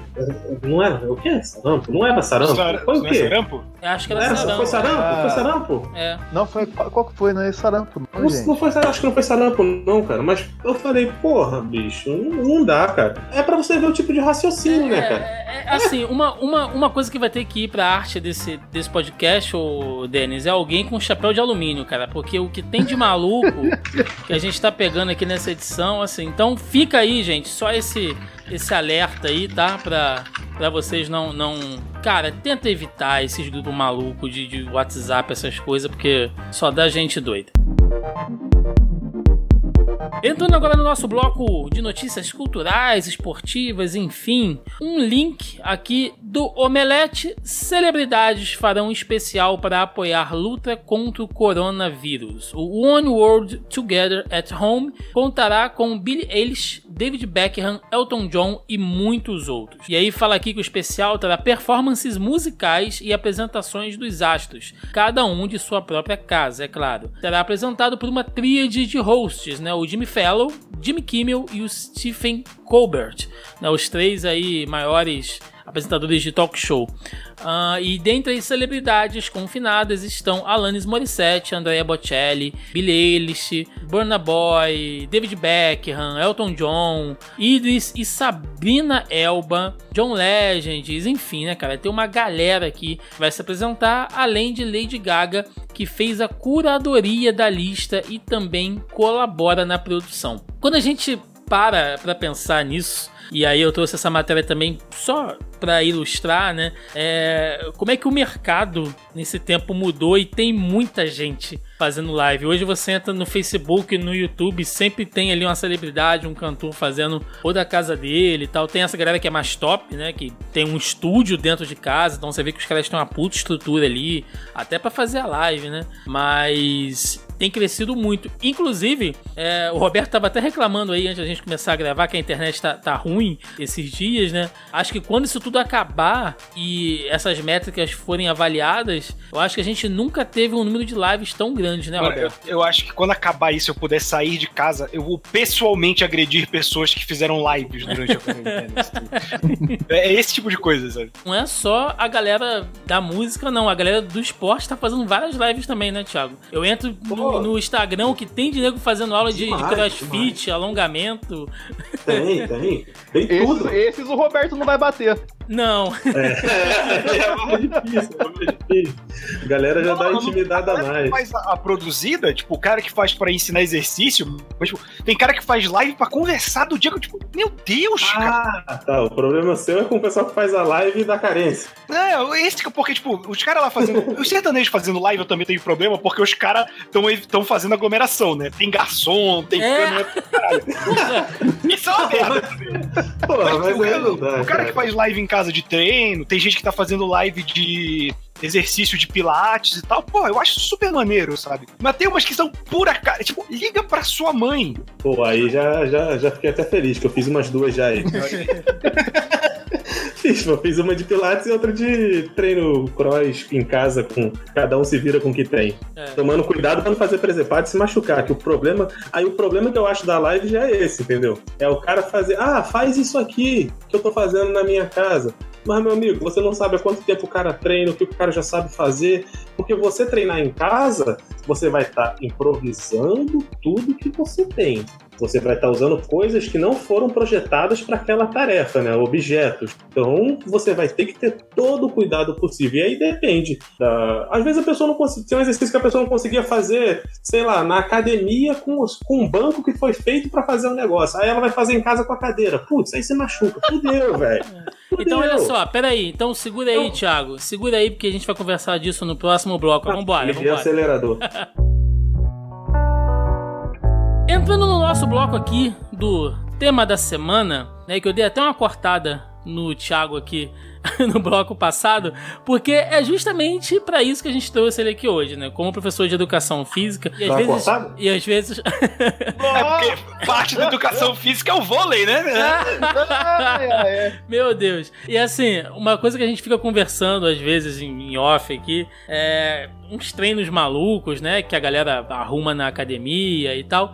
Não era, o que? Sarampo? Não era sarampo? Sar- Foi o não é quê? sarampo? Eu acho que era Era, sarampo. foi sarampo? Ah. Foi sarampo? É. Não, foi. Qual, que foi? Não é sarampo, não, Não, gente. não foi, acho que não foi sarampo, não, cara. Mas eu falei, porra, bicho, não, não dá, cara. É pra você ver o tipo de raciocínio, né, cara? É, é, assim, uma, uma, uma coisa que vai ter que ir pra arte desse, desse podcast, ô Denis, é alguém com chapéu de alumínio, cara. Porque o que tem de maluco que a gente tá pegando aqui nessa edição, assim. Então fica aí, gente, só esse, esse alerta aí, tá? Pra, pra vocês não, não. Cara, tenta evitar esses grupos malucos de, de WhatsApp, essas coisas, porque só dá gente doida. Entrando agora no nosso bloco de notícias culturais, esportivas, enfim, um link aqui do Omelete. Celebridades farão especial para apoiar luta contra o coronavírus. O One World Together at Home contará com Billie Eilish, David Beckham, Elton John e muitos outros. E aí fala aqui que o especial terá performances musicais e apresentações dos astros, cada um de sua própria casa, é claro. Será apresentado por uma tríade de hosts, né? O Jimmy Fallon, Jimmy Kimmel e o Stephen Colbert, né? Os três aí maiores apresentadores de talk show. Ah, e dentre as celebridades confinadas estão Alanis Morissette, Andrea Bocelli, Billie Eilish, Burna Boy, David Beckham, Elton John, Idris e Sabrina Elba, John Legend, enfim, né, cara? Tem uma galera aqui que vai se apresentar, além de Lady Gaga, que fez a curadoria da lista e também colabora na produção. Quando a gente para para pensar nisso, E aí eu trouxe essa matéria também só para ilustrar, né? É, como é que o mercado nesse tempo mudou e tem muita gente fazendo live. Hoje você entra no Facebook, no YouTube, sempre tem ali uma celebridade, um cantor fazendo ou da casa dele e tal. Tem essa galera que é mais top, né? Que tem um estúdio dentro de casa, então você vê que os caras têm uma puta estrutura ali, até para fazer a live, né? Mas tem crescido muito. Inclusive, é, o Roberto estava até reclamando aí antes da gente começar a gravar que a internet tá, tá ruim esses dias, né? Acho que quando isso tudo acabar e essas métricas forem avaliadas, eu acho que a gente nunca teve um número de lives tão grande, né, Roberto? Eu, eu acho que quando acabar isso, eu puder sair de casa, eu vou pessoalmente agredir pessoas que fizeram lives durante a. Assim. [LAUGHS] é esse tipo de coisa, sabe? Não é só a galera da música, não. A galera do esporte tá fazendo várias lives também, né, Thiago? Eu entro no no, Instagram que tem de nego fazendo aula de, demais, de crossfit, demais. alongamento. Tem, tem. Tem tudo. Esses, esses o Roberto não vai bater. Não. É, é mais difícil, é mais difícil. A galera já não, dá intimidada a mais. Faz a, a, produzida, tipo, o cara que faz pra ensinar exercício, mas, tipo, tem cara que faz live pra conversar do dia que, tipo, meu Deus, ah, cara. tá. O problema seu é com o pessoal que faz a live da carência. É, esse, porque, tipo, os caras lá fazendo. [LAUGHS] os sertanejos fazendo live eu também tenho problema, porque os caras estão fazendo aglomeração, né? Tem garçom, tem é. câmera. [LAUGHS] Isso é uma merda. Pô, mas, mas o, não dá, o cara, cara que faz live em casa de treino, tem gente que tá fazendo live de exercício de pilates e tal. Pô, eu acho super maneiro, sabe? Mas tem umas que são pura cara. Tipo, liga pra sua mãe. Pô, aí já, já, já fiquei até feliz, que eu fiz umas duas já aí. [LAUGHS] fiz, eu fiz uma de pilates e outra de treino cross em casa, com cada um se vira com o que tem. É. Tomando cuidado pra não fazer presepado e se machucar, que o problema... Aí o problema que eu acho da live já é esse, entendeu? É o cara fazer, ah, faz isso aqui que eu tô fazendo na minha casa. Mas, meu amigo, você não sabe há quanto tempo o cara treina, o que o cara já sabe fazer. Porque você treinar em casa, você vai estar tá improvisando tudo que você tem. Você vai estar usando coisas que não foram projetadas para aquela tarefa, né? Objetos. Então, você vai ter que ter todo o cuidado possível. E aí depende. Da... Às vezes a pessoa não consegue. Tem um exercício que a pessoa não conseguia fazer, sei lá, na academia com, os... com um banco que foi feito para fazer um negócio. Aí ela vai fazer em casa com a cadeira. Putz, aí você machuca. Fudeu, [LAUGHS] velho. Então, olha só, peraí. Então, segura aí, então... Thiago. Segura aí, porque a gente vai conversar disso no próximo bloco. Vambora, vambora. acelerador. [LAUGHS] Entrando no nosso bloco aqui do tema da semana, né, que eu dei até uma cortada no Thiago aqui [LAUGHS] no bloco passado, porque é justamente para isso que a gente trouxe ele aqui hoje, né? Como professor de educação física. E às tá vezes. E às vezes. é porque parte da educação física é o vôlei, né? [LAUGHS] Meu Deus. E assim, uma coisa que a gente fica conversando às vezes em off aqui é uns treinos malucos, né? Que a galera arruma na academia e tal.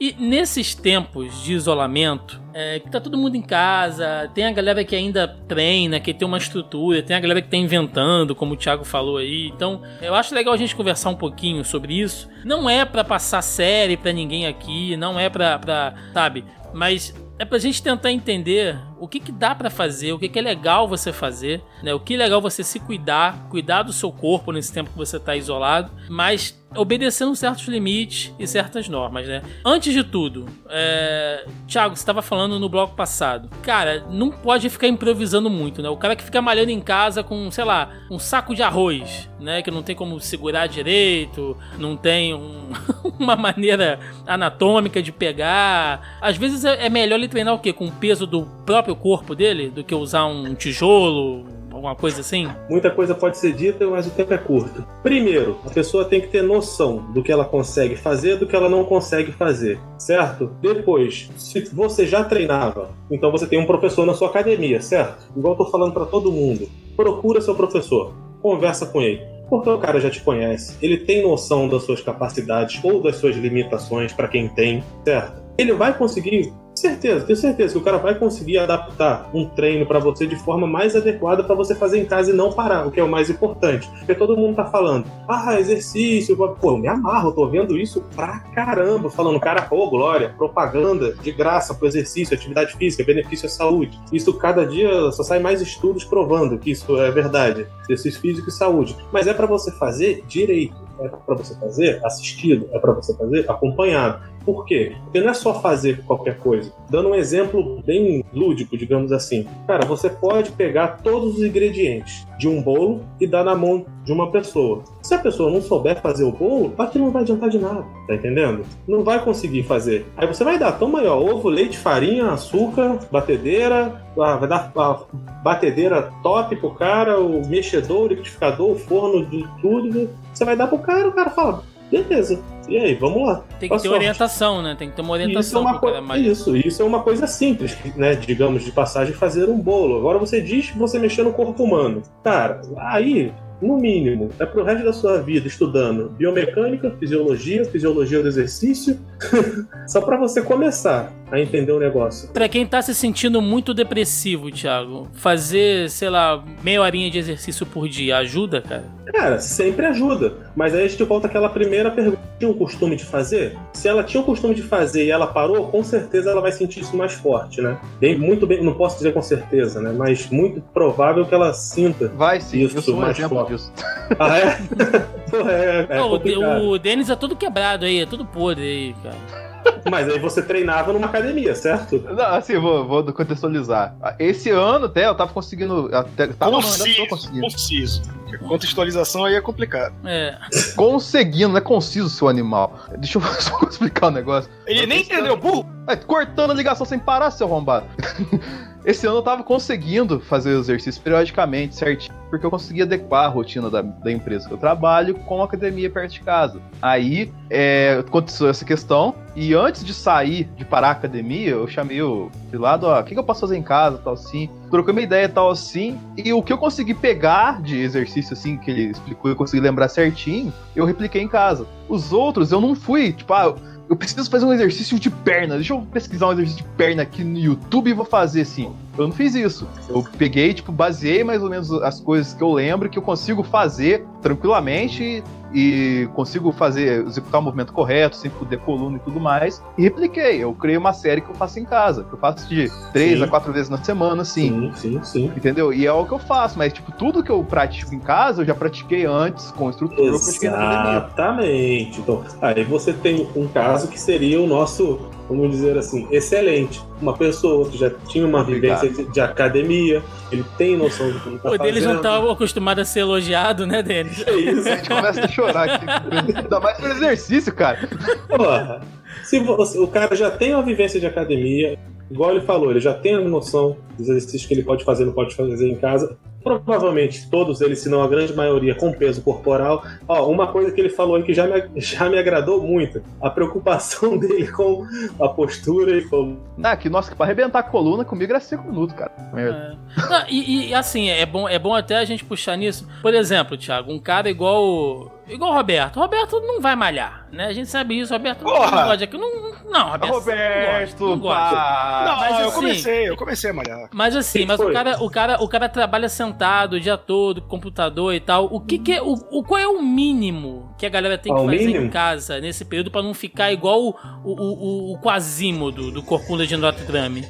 E nesses tempos de isolamento, é, que tá todo mundo em casa, tem a galera que ainda treina, que tem uma estrutura, tem a galera que tá inventando, como o Thiago falou aí. Então, eu acho legal a gente conversar um pouquinho sobre isso. Não é para passar série para ninguém aqui, não é pra, pra sabe? Mas é pra gente tentar entender o que, que dá para fazer, o que, que é legal você fazer, né? O que é legal você se cuidar, cuidar do seu corpo nesse tempo que você tá isolado, mas obedecendo certos limites e certas normas, né? Antes de tudo, é... Thiago, você estava falando no bloco passado. Cara, não pode ficar improvisando muito, né? O cara que fica malhando em casa com, sei lá, um saco de arroz, né? Que não tem como segurar direito, não tem um... [LAUGHS] uma maneira anatômica de pegar. Às vezes é, é melhor ele treinar o quê? Com o peso do próprio corpo dele do que usar um tijolo, alguma coisa assim? Muita coisa pode ser dita, mas o tempo é curto. Primeiro, a pessoa tem que ter noção do que ela consegue fazer do que ela não consegue fazer, certo? Depois, se você já treinava, então você tem um professor na sua academia, certo? Igual eu tô falando para todo mundo. Procura seu professor, conversa com ele. Porque o cara já te conhece, ele tem noção das suas capacidades ou das suas limitações para quem tem, certo? Ele vai conseguir Certeza, tenho certeza que o cara vai conseguir adaptar um treino para você de forma mais adequada para você fazer em casa e não parar, o que é o mais importante. Porque todo mundo tá falando, ah, exercício, pô, eu me amarro, eu tô vendo isso pra caramba, falando, cara, pô, glória, propaganda de graça pro exercício, atividade física, benefício à saúde. Isso cada dia só sai mais estudos provando que isso é verdade, exercício físico e saúde. Mas é para você fazer direito é para você fazer assistido, é para você fazer acompanhado. Por quê? Porque não é só fazer qualquer coisa. Dando um exemplo bem lúdico, digamos assim. Cara, você pode pegar todos os ingredientes de um bolo e dar na mão de uma pessoa. Se a pessoa não souber fazer o bolo, aquilo não vai adiantar de nada, tá entendendo? Não vai conseguir fazer. Aí você vai dar, toma aí, ó, ovo, leite, farinha, açúcar, batedeira, ah, vai dar a batedeira top pro cara, o mexedor, o liquidificador, o forno, de tudo. Você vai dar pro cara, o cara fala, beleza. E aí, vamos lá. Tem que ter orientação, né? Tem que ter uma orientação. Isso é uma, co mais... isso, isso é uma coisa simples, [LAUGHS] né? Digamos, de passagem, fazer um bolo. Agora você diz que você mexer no corpo humano. Cara, aí no mínimo, é pro resto da sua vida estudando biomecânica, fisiologia, fisiologia do exercício, [LAUGHS] só para você começar a entender o negócio. Para quem tá se sentindo muito depressivo, Thiago, fazer, sei lá, meia horinha de exercício por dia ajuda, cara? Cara, sempre ajuda. Mas aí a gente volta àquela primeira pergunta. Tinha um costume de fazer? Se ela tinha o um costume de fazer e ela parou, com certeza ela vai sentir isso mais forte, né? Bem, muito bem, não posso dizer com certeza, né? Mas muito provável que ela sinta vai sim, isso eu sou um mais exemplo forte. disso. [LAUGHS] Ah, é? [LAUGHS] é, é não, o Denis é todo quebrado aí, é tudo podre aí, cara. Mas aí você treinava numa academia, certo? Não, assim, vou, vou contextualizar. Esse ano até eu tava conseguindo. Até, tava, conciso, conseguindo. conciso. Contextualização aí é complicado. É. Conseguindo, não é conciso, seu animal. Deixa eu [LAUGHS] só explicar o um negócio. Ele nem entendeu, burro! É, cortando a ligação sem parar, seu arrombado. Esse ano eu tava conseguindo fazer exercício periodicamente, certinho, porque eu conseguia adequar a rotina da, da empresa que eu trabalho com a academia perto de casa. Aí é, aconteceu essa questão, e antes de sair, de parar a academia, eu chamei o de lado, ó, o que, que eu posso fazer em casa, tal assim. Trocou uma ideia, tal assim, e o que eu consegui pegar de exercício, assim, que ele explicou, eu consegui lembrar certinho, eu repliquei em casa. Os outros, eu não fui, tipo, ah, eu preciso fazer um exercício de perna. Deixa eu pesquisar um exercício de perna aqui no YouTube e vou fazer assim. Eu não fiz isso. Eu peguei, tipo, baseei mais ou menos as coisas que eu lembro que eu consigo fazer tranquilamente e consigo fazer, executar o movimento correto, sem fuder coluna e tudo mais. E repliquei. Eu criei uma série que eu faço em casa. Que eu faço de três sim. a quatro vezes na semana, assim. Sim, sim, sim. Entendeu? E é o que eu faço. Mas, tipo, tudo que eu pratico em casa, eu já pratiquei antes com estrutura. Exatamente. Então, aí você tem um caso que seria o nosso vamos dizer assim, excelente. Uma pessoa que já tinha uma vivência de, de, academia, ele tem noção do que ele tá O deles não estava acostumado a ser elogiado, né, Denis? É isso. A gente começa a chorar aqui. Ainda mais pelo exercício, cara. Porra, se você, o cara já tem uma vivência de academia, igual ele falou, ele já tem a noção dos exercícios que ele pode fazer, não pode fazer em casa provavelmente todos eles, se não a grande maioria, com peso corporal. Ó, uma coisa que ele falou aí que já me, já me agradou muito, a preocupação [LAUGHS] dele com a postura e com... Ah, que, nossa, pra arrebentar a coluna comigo era 5 minutos, cara. É. Não, e, e, assim, é bom, é bom até a gente puxar nisso. Por exemplo, Thiago, um cara igual igual o Roberto. O Roberto não vai malhar, né? A gente sabe isso. O Roberto Porra. não gosta aqui. Não, não, Roberto. Roberto, não gosta. Não, não, mas, assim, eu comecei, eu comecei a malhar. Mas assim, mas o cara, o cara, o cara trabalha sentado o dia todo, computador e tal. O que, que é o, o qual é o mínimo que a galera tem que fazer mínimo? em casa nesse período para não ficar igual o, o, o, o Quasimodo do Corcunda de Notre Dame?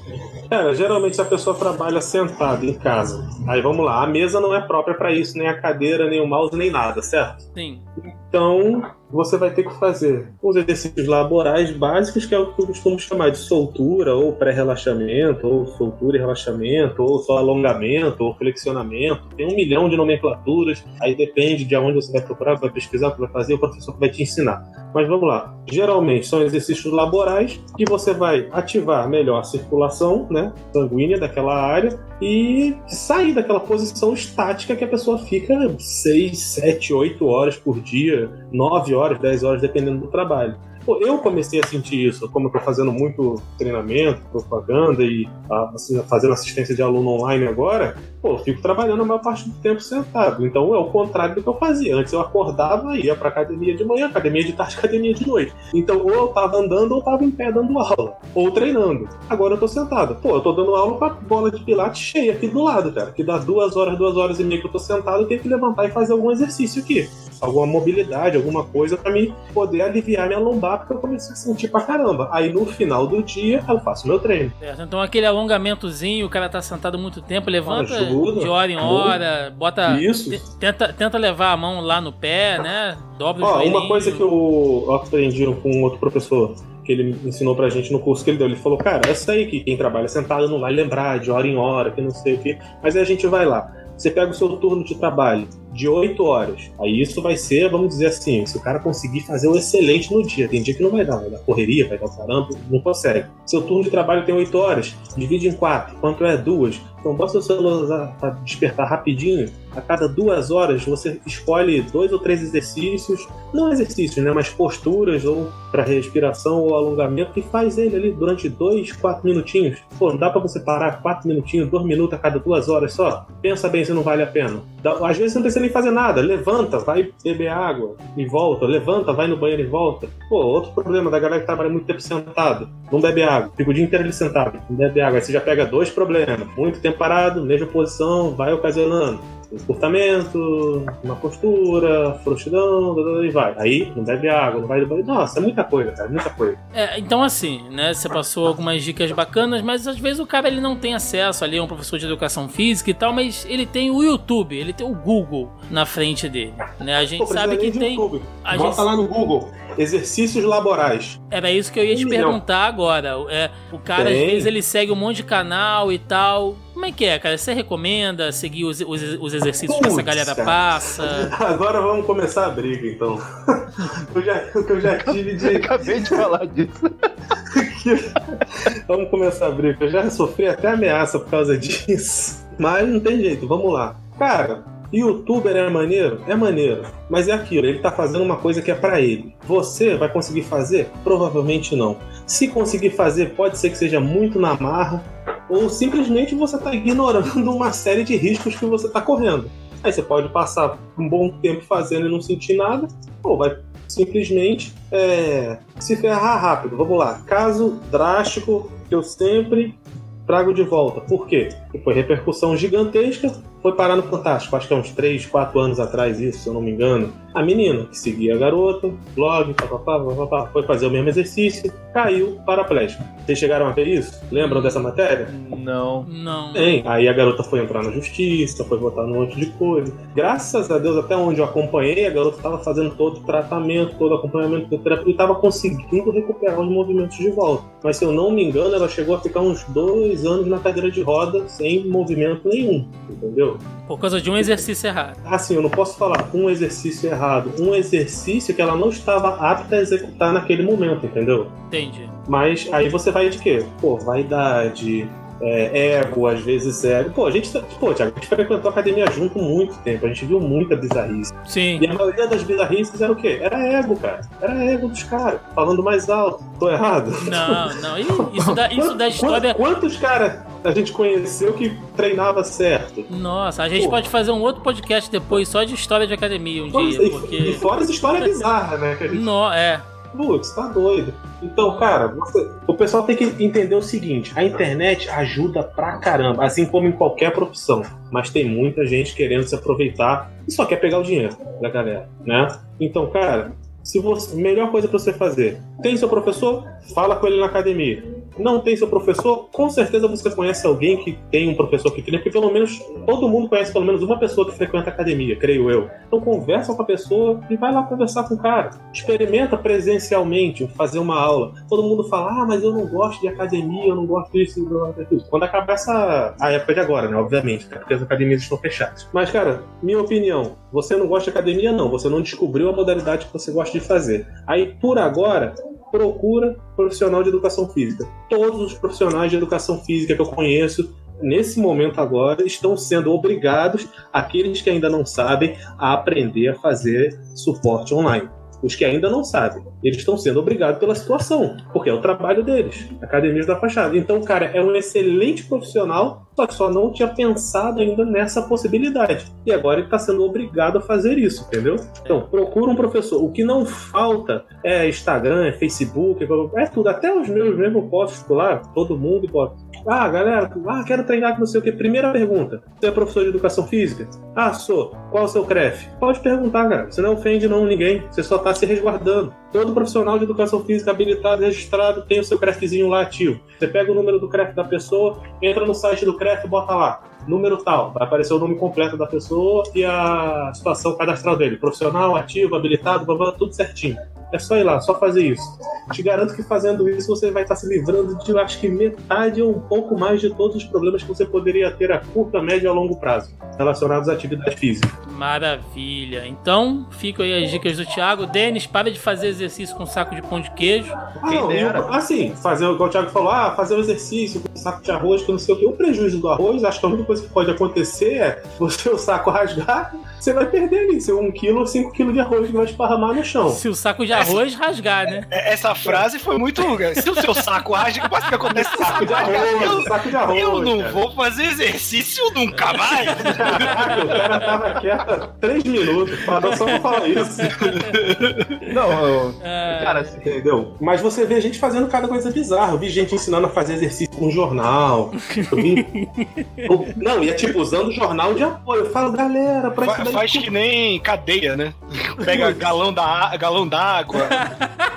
Cara, geralmente se a pessoa trabalha sentada em casa, aí vamos lá, a mesa não é própria para isso, nem a cadeira, nem o mouse, nem nada, certo? Sim. Então, você vai ter que fazer os exercícios laborais básicos, que é o que eu costumo chamar de soltura, ou pré-relaxamento, ou soltura e relaxamento, ou só alongamento, ou flexionamento. Tem um milhão de nomenclaturas, aí depende de onde você vai procurar, vai pesquisar, vai fazer, o professor vai te ensinar. Mas vamos lá. Geralmente são exercícios laborais que você vai ativar melhor a circulação né, sanguínea daquela área e sair daquela posição estática que a pessoa fica 6, 7, 8 horas por dia, 9 horas, 10 horas, dependendo do trabalho. Eu comecei a sentir isso, como eu tô fazendo muito treinamento, propaganda e assim, fazendo assistência de aluno online agora, pô, eu fico trabalhando a maior parte do tempo sentado. Então é o contrário do que eu fazia. Antes eu acordava, ia pra academia de manhã, academia de tarde, [LAUGHS] academia de noite. Então ou eu tava andando ou tava em pé dando aula, ou treinando. Agora eu tô sentado. Pô, eu tô dando aula com a bola de pilates cheia aqui do lado, cara. Que dá duas horas, duas horas e meia que eu tô sentado, eu tenho que levantar e fazer algum exercício aqui alguma mobilidade, alguma coisa para me poder aliviar minha lombar, porque eu comecei a sentir pra caramba. Aí no final do dia eu faço meu treino. Certo, então aquele alongamentozinho, o cara tá sentado muito tempo, levanta Ajuda, de hora em hora, bota. Isso. te- Tenta, tenta levar a mão lá no pé, né? Dobra o Ó, joelhinho. uma coisa que eu aprendi com um outro professor que ele ensinou pra gente no curso que ele deu, ele falou, cara, eu sei que quem trabalha sentado não vai lembrar de hora em hora, que não sei o que, mas aí a gente vai lá. Você pega o seu turno de trabalho de 8 horas. Aí isso vai ser, vamos dizer assim, se o cara conseguir fazer o excelente no dia. Tem dia que não vai dar, vai dar correria, vai dar caramba, não consegue. Seu turno de trabalho tem 8 horas, divide em 4. Quanto é duas? Então bota o seu celular para despertar rapidinho. A cada duas horas você escolhe dois ou três exercícios, não exercícios, né, mas posturas ou para respiração ou alongamento e faz ele ali durante dois, quatro minutinhos. Pô, não dá para você parar quatro minutinhos, dois minutos a cada duas horas só? Pensa bem se não vale a pena. Às vezes você não precisa nem fazer nada. Levanta, vai beber água e volta. Levanta, vai no banheiro e volta. Pô, outro problema da galera que trabalha muito tempo sentado. Não bebe água. Fica o dia inteiro ali sentado. Não bebe água. Aí você já pega dois problemas. Muito tempo parado, mesma posição, vai ocasionando encurtamento, uma postura, frouxidão, e vai. Aí não bebe água, não vai no banheiro. Nossa, é muita coisa, cara, muita coisa. É, então assim, né? Você passou algumas dicas bacanas, mas às vezes o cara ele não tem acesso ali a um professor de educação física e tal, mas ele tem o YouTube, ele tem o Google na frente dele, né? A gente Pô, sabe que tem. YouTube. a Bota gente- lá no Google. Exercícios laborais. Era isso que eu ia te milhão. perguntar agora. É, o cara às Tem. vezes ele segue um monte de canal e tal. Como é que é, cara? Você recomenda seguir os, os, os exercícios que essa galera passa? Agora vamos começar a briga, então. [LAUGHS] eu já, o que eu já tive de. Acabei de falar disso. [LAUGHS] Vamos começar a briga. Eu já sofri até ameaça por causa disso. Mas não tem jeito, vamos lá. Cara, youtuber é maneiro? É maneiro. Mas é aquilo, ele tá fazendo uma coisa que é pra ele. Você vai conseguir fazer? Provavelmente não. Se conseguir fazer, pode ser que seja muito na marra, ou simplesmente você tá ignorando [LAUGHS] uma série de riscos que você tá correndo. Aí você pode passar um bom tempo fazendo e não sentir nada, ou vai simplesmente é, se ferrar rápido. Vamos lá. Caso drástico que eu sempre trago de volta. Por quê? Porque foi repercussão gigantesca, foi parar no Fantástico, acho que é uns 3, 4 anos atrás isso, se eu não me engano. A menina que seguia a garota, blog, papapá, papapá, foi fazer o mesmo exercício, caiu paraplégico. Vocês chegaram a ver isso? Lembram dessa matéria? Não. Não. Tem. Aí a garota foi entrar na justiça, foi botar num monte de coisa. Graças a Deus, até onde eu acompanhei, a garota estava fazendo todo o tratamento, todo o acompanhamento do terapeuta e estava conseguindo recuperar os movimentos de volta. Mas se eu não me engano, ela chegou a ficar uns dois anos na cadeira de roda sem movimento nenhum, entendeu? Por causa de um exercício errado. Assim, eu não posso falar um exercício errado, um exercício que ela não estava apta a executar naquele momento, entendeu? Entendi. Mas aí você vai de quê? Pô, vaidade, é, ego, às vezes ego. Pô, a gente, tá- pô, Thiago, a gente frequentou a academia junto muito tempo, a gente viu muita bizarrice. Sim. E a maioria das bizarrices era o quê? Era ego, cara. Era ego dos caras, falando mais alto. Tô errado? Não, não. Isso da, isso da história. Quantos caras a gente conheceu que treinava certo? Nossa, a gente Pô. pode fazer um outro podcast depois só de história de academia um dia, e, e porque. fora as histórias bizarras, né? Que a gente No, é. Putz, tá doido. Então, cara, você- o pessoal tem que entender o seguinte: a internet ajuda pra caramba, assim como em qualquer profissão. Mas tem muita gente querendo se aproveitar e só quer pegar o dinheiro da galera, né? Então, cara, se você, melhor coisa pra você fazer: tem seu professor, fala com ele na academia. Não tem seu professor, com certeza você conhece alguém que tem um professor que treina, porque pelo menos todo mundo conhece pelo menos uma pessoa que frequenta a academia, creio eu. Então conversa com a pessoa e vai lá conversar com o cara. Experimenta presencialmente fazer uma aula. Todo mundo fala, ah, mas eu não gosto de academia, eu não gosto disso, não gosto daquilo. Quando acabar essa a época de agora, né? Obviamente, porque as academias estão fechadas. Mas, cara, minha opinião, você não gosta de academia, não. Você não descobriu a modalidade que você gosta de fazer. Aí, por agora, procura profissional de educação física. Todos os profissionais de educação física que eu conheço, nesse momento agora, estão sendo obrigados, aqueles que ainda não sabem, a aprender a fazer suporte online. Os que ainda não sabem, eles estão sendo obrigados pela situação, porque é o trabalho deles. Academias da Fachada. Então, cara, é um excelente profissional, só que só não tinha pensado ainda nessa possibilidade. E agora ele está sendo obrigado a fazer isso, entendeu? Então, procura um professor. O que não falta é Instagram, é Facebook, é tudo. Até os meus mesmo posto lá, todo mundo bota. Ah, galera, ah, quero treinar com não sei o que. Primeira pergunta: você é professor de educação física? Ah, sou. Qual o seu CREF? Pode perguntar, cara. Você não ofende não ninguém. Você só tá se resguardando. Todo profissional de educação física habilitado, registrado, tem o seu CREFzinho lá ativo. Você pega o número do CREF da pessoa, entra no site do CREF e bota lá número tal. Vai aparecer o nome completo da pessoa e a situação cadastral dele. Profissional, ativo, habilitado, tudo certinho. É só ir lá, só fazer isso. Te garanto que fazendo isso você vai estar se livrando de, acho que metade ou um pouco mais de todos os problemas que você poderia ter a curta, média e a longo prazo relacionados à atividade física. Maravilha. Então, ficam aí as dicas do Thiago. Denis, para de fazer exercício com saco de pão de queijo. Ah, não, eu, assim, fazer, igual o Thiago falou, ah, fazer o um exercício com saco de arroz, que não sei o que. O prejuízo do arroz, acho que a única coisa que pode acontecer é você [LAUGHS] o saco rasgar, você vai perder ali seu 1 kg ou 5 kg de arroz que vai esparramar no chão. Se o saco de arroz essa, rasgar, né? É, essa frase foi muito. Se o seu saco rasga, quase que acontece saco de arroz. Eu, saco de arroz. Eu não cara. vou fazer exercício nunca mais. Caraca, [LAUGHS] o cara tava quieto 3 minutos, parou só pra falar isso. Não, eu, é... cara, assim, entendeu? Mas você vê gente fazendo cada coisa bizarra. Eu vi gente ensinando a fazer exercício com jornal. Eu vi. [LAUGHS] não, e é tipo usando jornal de apoio. Eu falo, galera, pra isso faz que nem cadeia, né? Pega [LAUGHS] galão da galão d'água. [LAUGHS]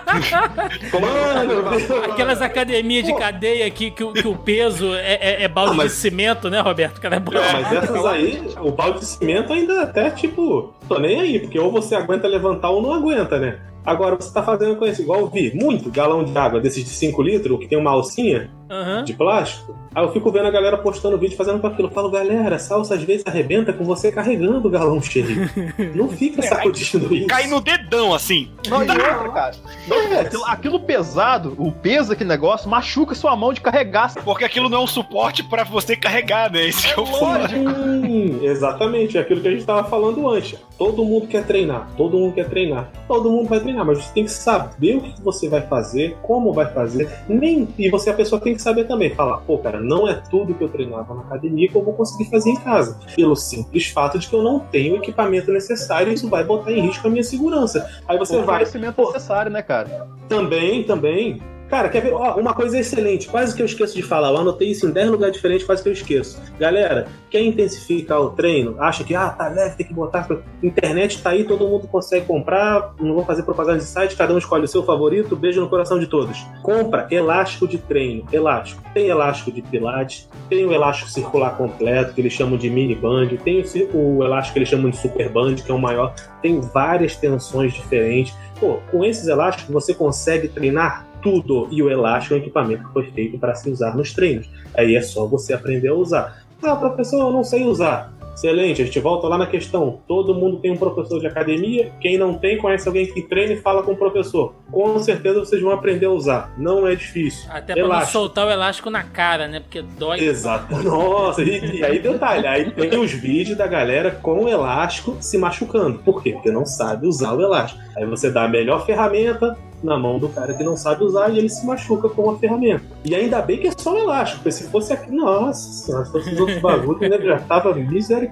Mano, aquelas academias de cadeia que, que, que o peso é, é, é balde mas... de cimento, né, Roberto? Cara, é não, mas essas aí, o balde de cimento ainda até tipo, tô nem aí, porque ou você aguenta levantar ou não aguenta, né? Agora você tá fazendo com esse, igual eu vi, muito galão de água desses de 5 litros, que tem uma alcinha uhum. de plástico. Aí eu fico vendo a galera postando vídeo fazendo com aquilo. Eu falo, galera, essa alça às vezes arrebenta com você carregando o galão cheio. [LAUGHS] Não fica é, sacudindo isso. Cai no dedão, assim. Não, e outra, cara. É. Aquilo, aquilo, pesado, o peso daquele negócio, machuca sua mão de carregar. Porque aquilo não é um suporte para você carregar, né? Esse é, é o Sim, exatamente. É aquilo que a gente tava falando antes. Todo mundo quer treinar, todo mundo quer treinar. Todo mundo vai treinar, mas você tem que saber o que você vai fazer, como vai fazer. Nem, e você, a pessoa tem que saber também. Falar, pô, cara, não é tudo que eu treinava na academia que eu vou conseguir fazer em casa. Pelo simples fato de que eu não tenho o equipamento necessário e isso vai botar em risco a minha segurança. Aí você o vai. conhecimento necessário, né, cara? Também, também. Cara, quer ver? Ó, uma coisa excelente, quase que eu esqueço de falar. Eu anotei isso em 10 lugares diferentes, quase que eu esqueço. Galera, quer intensificar o treino? Acha que, ah, tá leve, tem que botar. Internet tá aí, todo mundo consegue comprar. Não vou fazer propaganda de site, cada um escolhe o seu favorito. Beijo no coração de todos. Compra elástico de treino. Elástico. Tem elástico de pilates, tem o elástico circular completo, que eles chamam de mini band, tem o elástico que eles chamam de super band, que é o maior. Tem várias tensões diferentes. Pô, com esses elásticos você consegue treinar tudo. E o elástico é um equipamento que foi feito para se usar nos treinos. Aí é só você aprender a usar. Ah, professor, eu não sei usar. Excelente, a gente volta lá na questão. Todo mundo tem um professor de academia. Quem não tem, conhece alguém que treina e fala com o professor. Com certeza vocês vão aprender a usar. Não é difícil. Até pra não soltar o elástico na cara, né? Porque dói. Exato. [LAUGHS] Nossa, e, e aí detalhe, aí tem os vídeos da galera com o elástico se machucando. Por quê? Porque não sabe usar o elástico. Aí você dá a melhor ferramenta, na mão do cara que não sabe usar e ele se machuca com a ferramenta. E ainda bem que é só um elástico, porque se fosse aqui, nossa, se fosse os outros bagulhos, né, já tava misericórdia.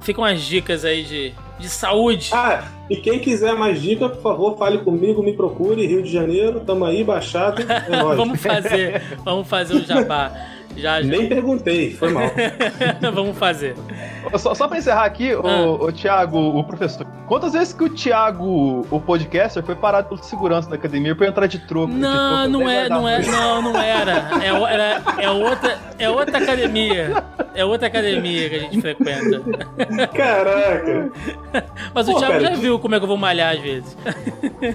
Ficam as dicas aí de, de saúde. Ah, e quem quiser mais dicas, por favor, fale comigo, me procure, Rio de Janeiro, tamo aí, Baixado, é [LAUGHS] vamos fazer, vamos fazer o jabá. [LAUGHS] Já, já. Nem perguntei, foi mal. [LAUGHS] Vamos fazer. Só, só pra encerrar aqui, ah. o, o Thiago, o professor. Quantas vezes que o Thiago, o podcaster, foi parado pelo segurança da academia pra entrar de troco? Não, de troco, não, é, não é, não, não era. É, era, é, outra, é outra academia. É outra academia que a gente frequenta. Caraca! Mas Pô, o Thiago já viu como é que eu vou malhar às vezes.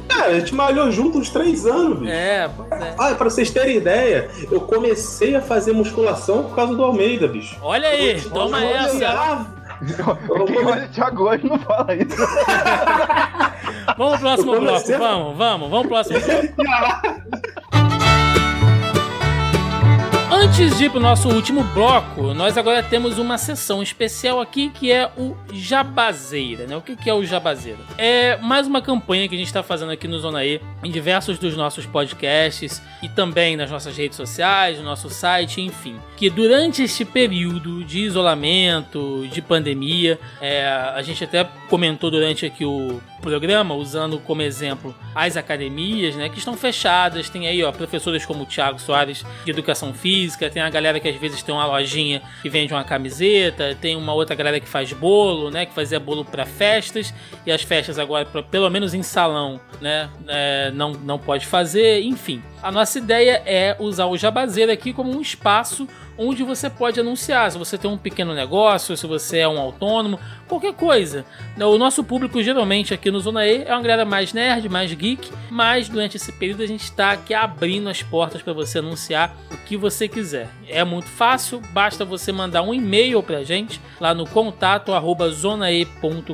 Cara, a gente malhou junto uns três anos, bicho. É, pois é. Ah, pra vocês terem ideia, eu comecei a fazer musculação por causa do Almeida, bicho. Olha aí, toma essa. Quem olha o Thiago hoje não fala isso. vamos pro próximo bloco, vamos, vamos, vamos pro próximo bloco. [LAUGHS] Antes de ir pro nosso último bloco, nós agora temos uma sessão especial aqui que é o Jabazeira, né? O que, que é o Jabazeira? É mais uma campanha que a gente está fazendo aqui no Zona E, em diversos dos nossos podcasts e também nas nossas redes sociais, no nosso site, enfim. Que durante este período de isolamento, de pandemia, é, a gente até comentou durante aqui o programa, usando como exemplo as academias, né, que estão fechadas. Tem aí, ó, professores como o Thiago Soares de Educação Física, tem a galera que às vezes tem uma lojinha que vende uma camiseta, tem uma outra galera que faz bolo, né, que fazia bolo para festas e as festas agora, pelo menos em salão, né, é, não, não pode fazer, enfim. A nossa ideia é usar o Jabazeiro aqui como um espaço onde você pode anunciar. Se você tem um pequeno negócio, se você é um autônomo, qualquer coisa. O nosso público geralmente aqui no Zona E é uma galera mais nerd, mais geek, mas durante esse período a gente está aqui abrindo as portas para você anunciar o que você quiser. É muito fácil, basta você mandar um e-mail para a gente lá no contato zonae.com.br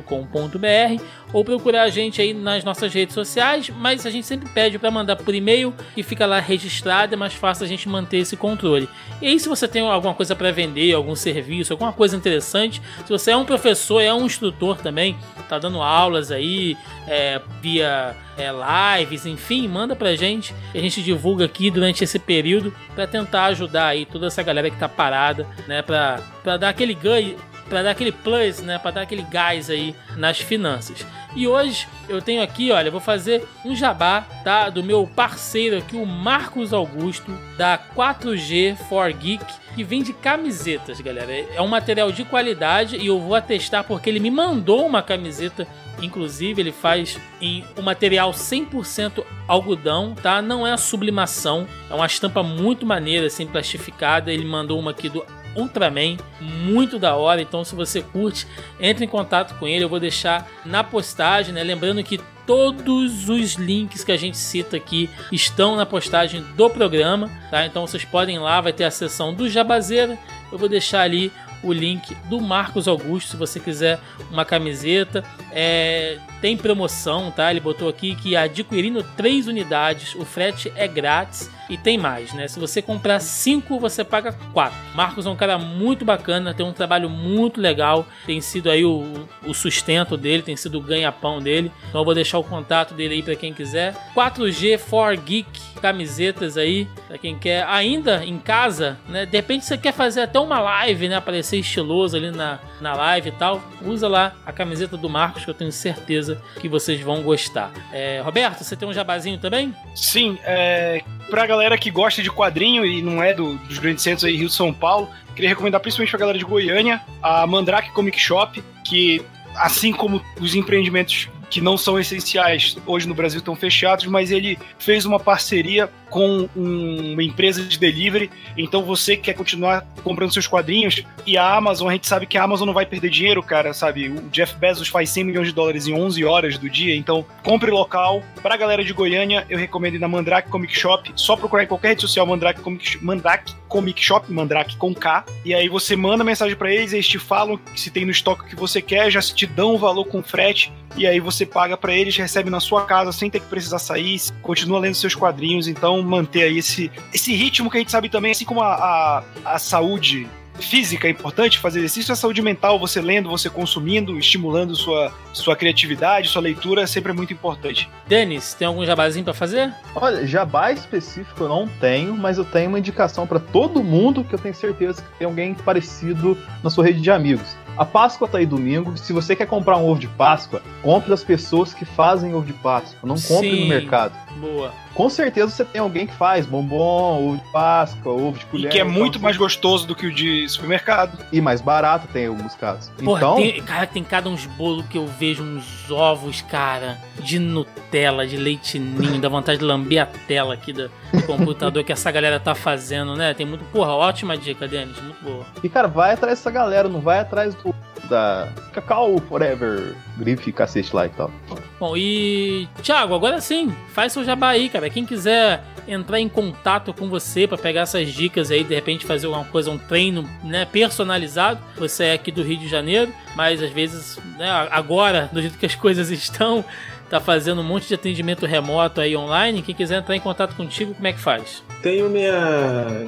ou procurar a gente aí nas nossas redes sociais, mas a gente sempre pede para mandar por e-mail e fica lá registrado, é mais fácil a gente manter esse controle. E aí se você tem alguma coisa para vender, algum serviço, alguma coisa interessante, se você é um professor, é um instrutor também, tá dando aulas aí é, via é, lives, enfim, manda pra gente. A gente divulga aqui durante esse período para tentar ajudar aí toda essa galera que tá parada, né, para dar aquele ganho para dar aquele plus, né, para dar aquele gás aí nas finanças. E hoje eu tenho aqui, olha, vou fazer um jabá, tá, do meu parceiro aqui, o Marcos Augusto, da 4G for Geek, que vende camisetas, galera. É um material de qualidade e eu vou atestar porque ele me mandou uma camiseta Inclusive, ele faz em um material 100% algodão, tá? Não é a sublimação, é uma estampa muito maneira, assim, plastificada. Ele mandou uma aqui do Ultraman, muito da hora. Então, se você curte, entre em contato com ele. Eu vou deixar na postagem, né? Lembrando que todos os links que a gente cita aqui estão na postagem do programa, tá? Então vocês podem ir lá, vai ter a seção do Jabazeira. Eu vou deixar ali o link do Marcos Augusto se você quiser uma camiseta. É, tem promoção, tá? Ele botou aqui que adquirindo três unidades o frete é grátis e tem mais, né? Se você comprar 5, você paga 4. Marcos é um cara muito bacana, tem um trabalho muito legal, tem sido aí o, o sustento dele, tem sido o ganha-pão dele. Então eu vou deixar o contato dele aí para quem quiser. 4G for Geek, camisetas aí, para quem quer ainda em casa, né? De repente você quer fazer até uma live, né? Aparecer estiloso ali na, na live e tal. Usa lá a camiseta do Marcos, que eu tenho certeza que vocês vão gostar. É, Roberto, você tem um jabazinho também? Sim, é, pra galera que gosta de quadrinho e não é do, dos grandes centros aí, Rio São Paulo, queria recomendar principalmente pra galera de Goiânia a Mandrake Comic Shop, que assim como os empreendimentos que não são essenciais hoje no Brasil estão fechados, mas ele fez uma parceria com um, uma empresa de delivery. Então você que quer continuar comprando seus quadrinhos e a Amazon, a gente sabe que a Amazon não vai perder dinheiro, cara, sabe? O Jeff Bezos faz 100 milhões de dólares em 11 horas do dia, então compre local. Pra galera de Goiânia, eu recomendo ir na Mandrake Comic Shop. Só procurar em qualquer rede social Mandrake Comic, Mandrake Comic Shop, Mandrake com K. E aí você manda mensagem para eles, eles te falam se tem no estoque que você quer, já te dão o valor com frete. E aí você paga para eles, recebe na sua casa sem ter que precisar sair, continua lendo seus quadrinhos. Então manter aí esse, esse ritmo que a gente sabe também, assim como a, a, a saúde física é importante, fazer exercício, a saúde mental, você lendo, você consumindo, estimulando sua, sua criatividade, sua leitura, sempre é muito importante. Denis, tem algum jabazinho para fazer? Olha, jabá específico eu não tenho, mas eu tenho uma indicação para todo mundo que eu tenho certeza que tem alguém parecido na sua rede de amigos. A Páscoa tá aí domingo. Se você quer comprar um ovo de Páscoa, compre das pessoas que fazem ovo de Páscoa. Não compre Sim, no mercado. Boa. Com certeza você tem alguém que faz bombom, ovo de Páscoa, ovo de colher. E que é então, muito mais gostoso do que o de supermercado. E mais barato tem alguns casos. Porra, então... Tem, cara, tem cada uns bolos que eu vejo uns ovos, cara, de Nutella, de leite ninho, dá vontade de lamber a tela aqui do computador que essa galera tá fazendo, né? Tem muito. Porra, ótima dica, Denis, muito boa. E, cara, vai atrás dessa galera, não vai atrás do da Cacau Forever, grife cacete lá e tal. Bom, e Thiago, agora sim, faz seu jabá aí, cara. Quem quiser entrar em contato com você para pegar essas dicas aí, de repente fazer alguma coisa, um treino né, personalizado. Você é aqui do Rio de Janeiro, mas às vezes, né, agora, do jeito que as coisas [LAUGHS] estão, tá fazendo um monte de atendimento remoto aí online. Quem quiser entrar em contato contigo, como é que faz? Tenho minha,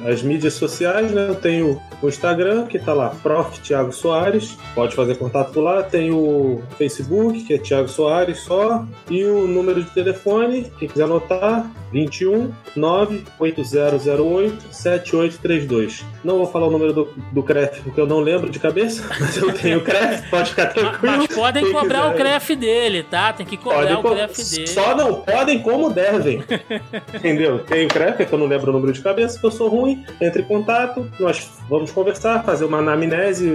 as mídias sociais, né? Eu tenho o Instagram, que tá lá, Prof. Thiago Soares. Pode fazer contato por lá. Tem o Facebook, que é Thiago Soares só. E o número de telefone, quem quiser anotar, 21 98008 7832. Não vou falar o número do, do CREF, porque eu não lembro de cabeça, [LAUGHS] mas eu tenho o CREF, pode ficar tranquilo. Mas podem cobrar quiser. o CREF dele, tá? Tem que cobrar O CREF dele. Só não podem como devem. [LAUGHS] Entendeu? Tem o CREF, que eu não lembro o número de cabeça, que eu sou ruim. Entre em contato, nós vamos conversar, fazer uma anamnese,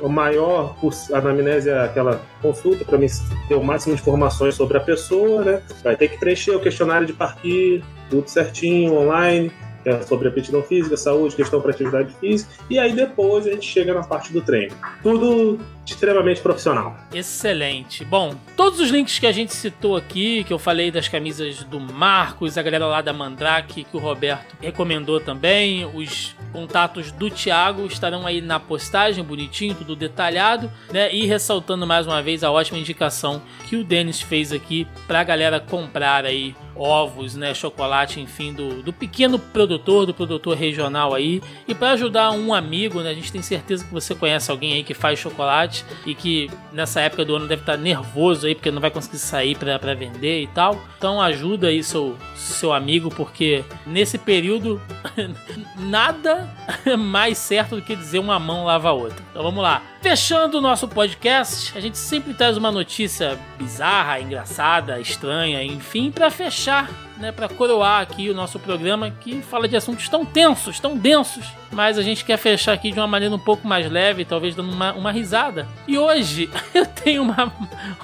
o maior a anamnese é aquela consulta para mim ter o máximo de informações sobre a pessoa, né? Vai ter que preencher o questionário de parquinho, tudo certinho, online. é sobre aptidão física, saúde, questão para atividade física, e aí depois a gente chega na parte do treino. Tudo extremamente profissional. Excelente. Bom, todos os links que a gente citou aqui, que eu falei das camisas do Marcos, a galera lá da Mandrake, que o Roberto recomendou também, os contatos do Thiago estarão aí na postagem, bonitinho, tudo detalhado, né? E ressaltando mais uma vez a ótima indicação que o Denis fez aqui pra galera comprar aí ovos, né, chocolate, enfim, do, do pequeno produtor, do produtor regional aí. E para ajudar um amigo, né, a gente tem certeza que você conhece alguém aí que faz chocolate e que nessa época do ano deve estar nervoso aí porque não vai conseguir sair para vender e tal. Então ajuda aí seu, seu amigo porque nesse período [LAUGHS] nada é [LAUGHS] mais certo do que dizer uma mão lava a outra. Então vamos lá. Fechando o nosso podcast, a gente sempre traz uma notícia bizarra, engraçada, estranha, enfim, para fechar, né, para coroar aqui o nosso programa que fala de assuntos tão tensos, tão densos, mas a gente quer fechar aqui de uma maneira um pouco mais leve, talvez dando uma, uma risada. E hoje [LAUGHS] eu tenho uma,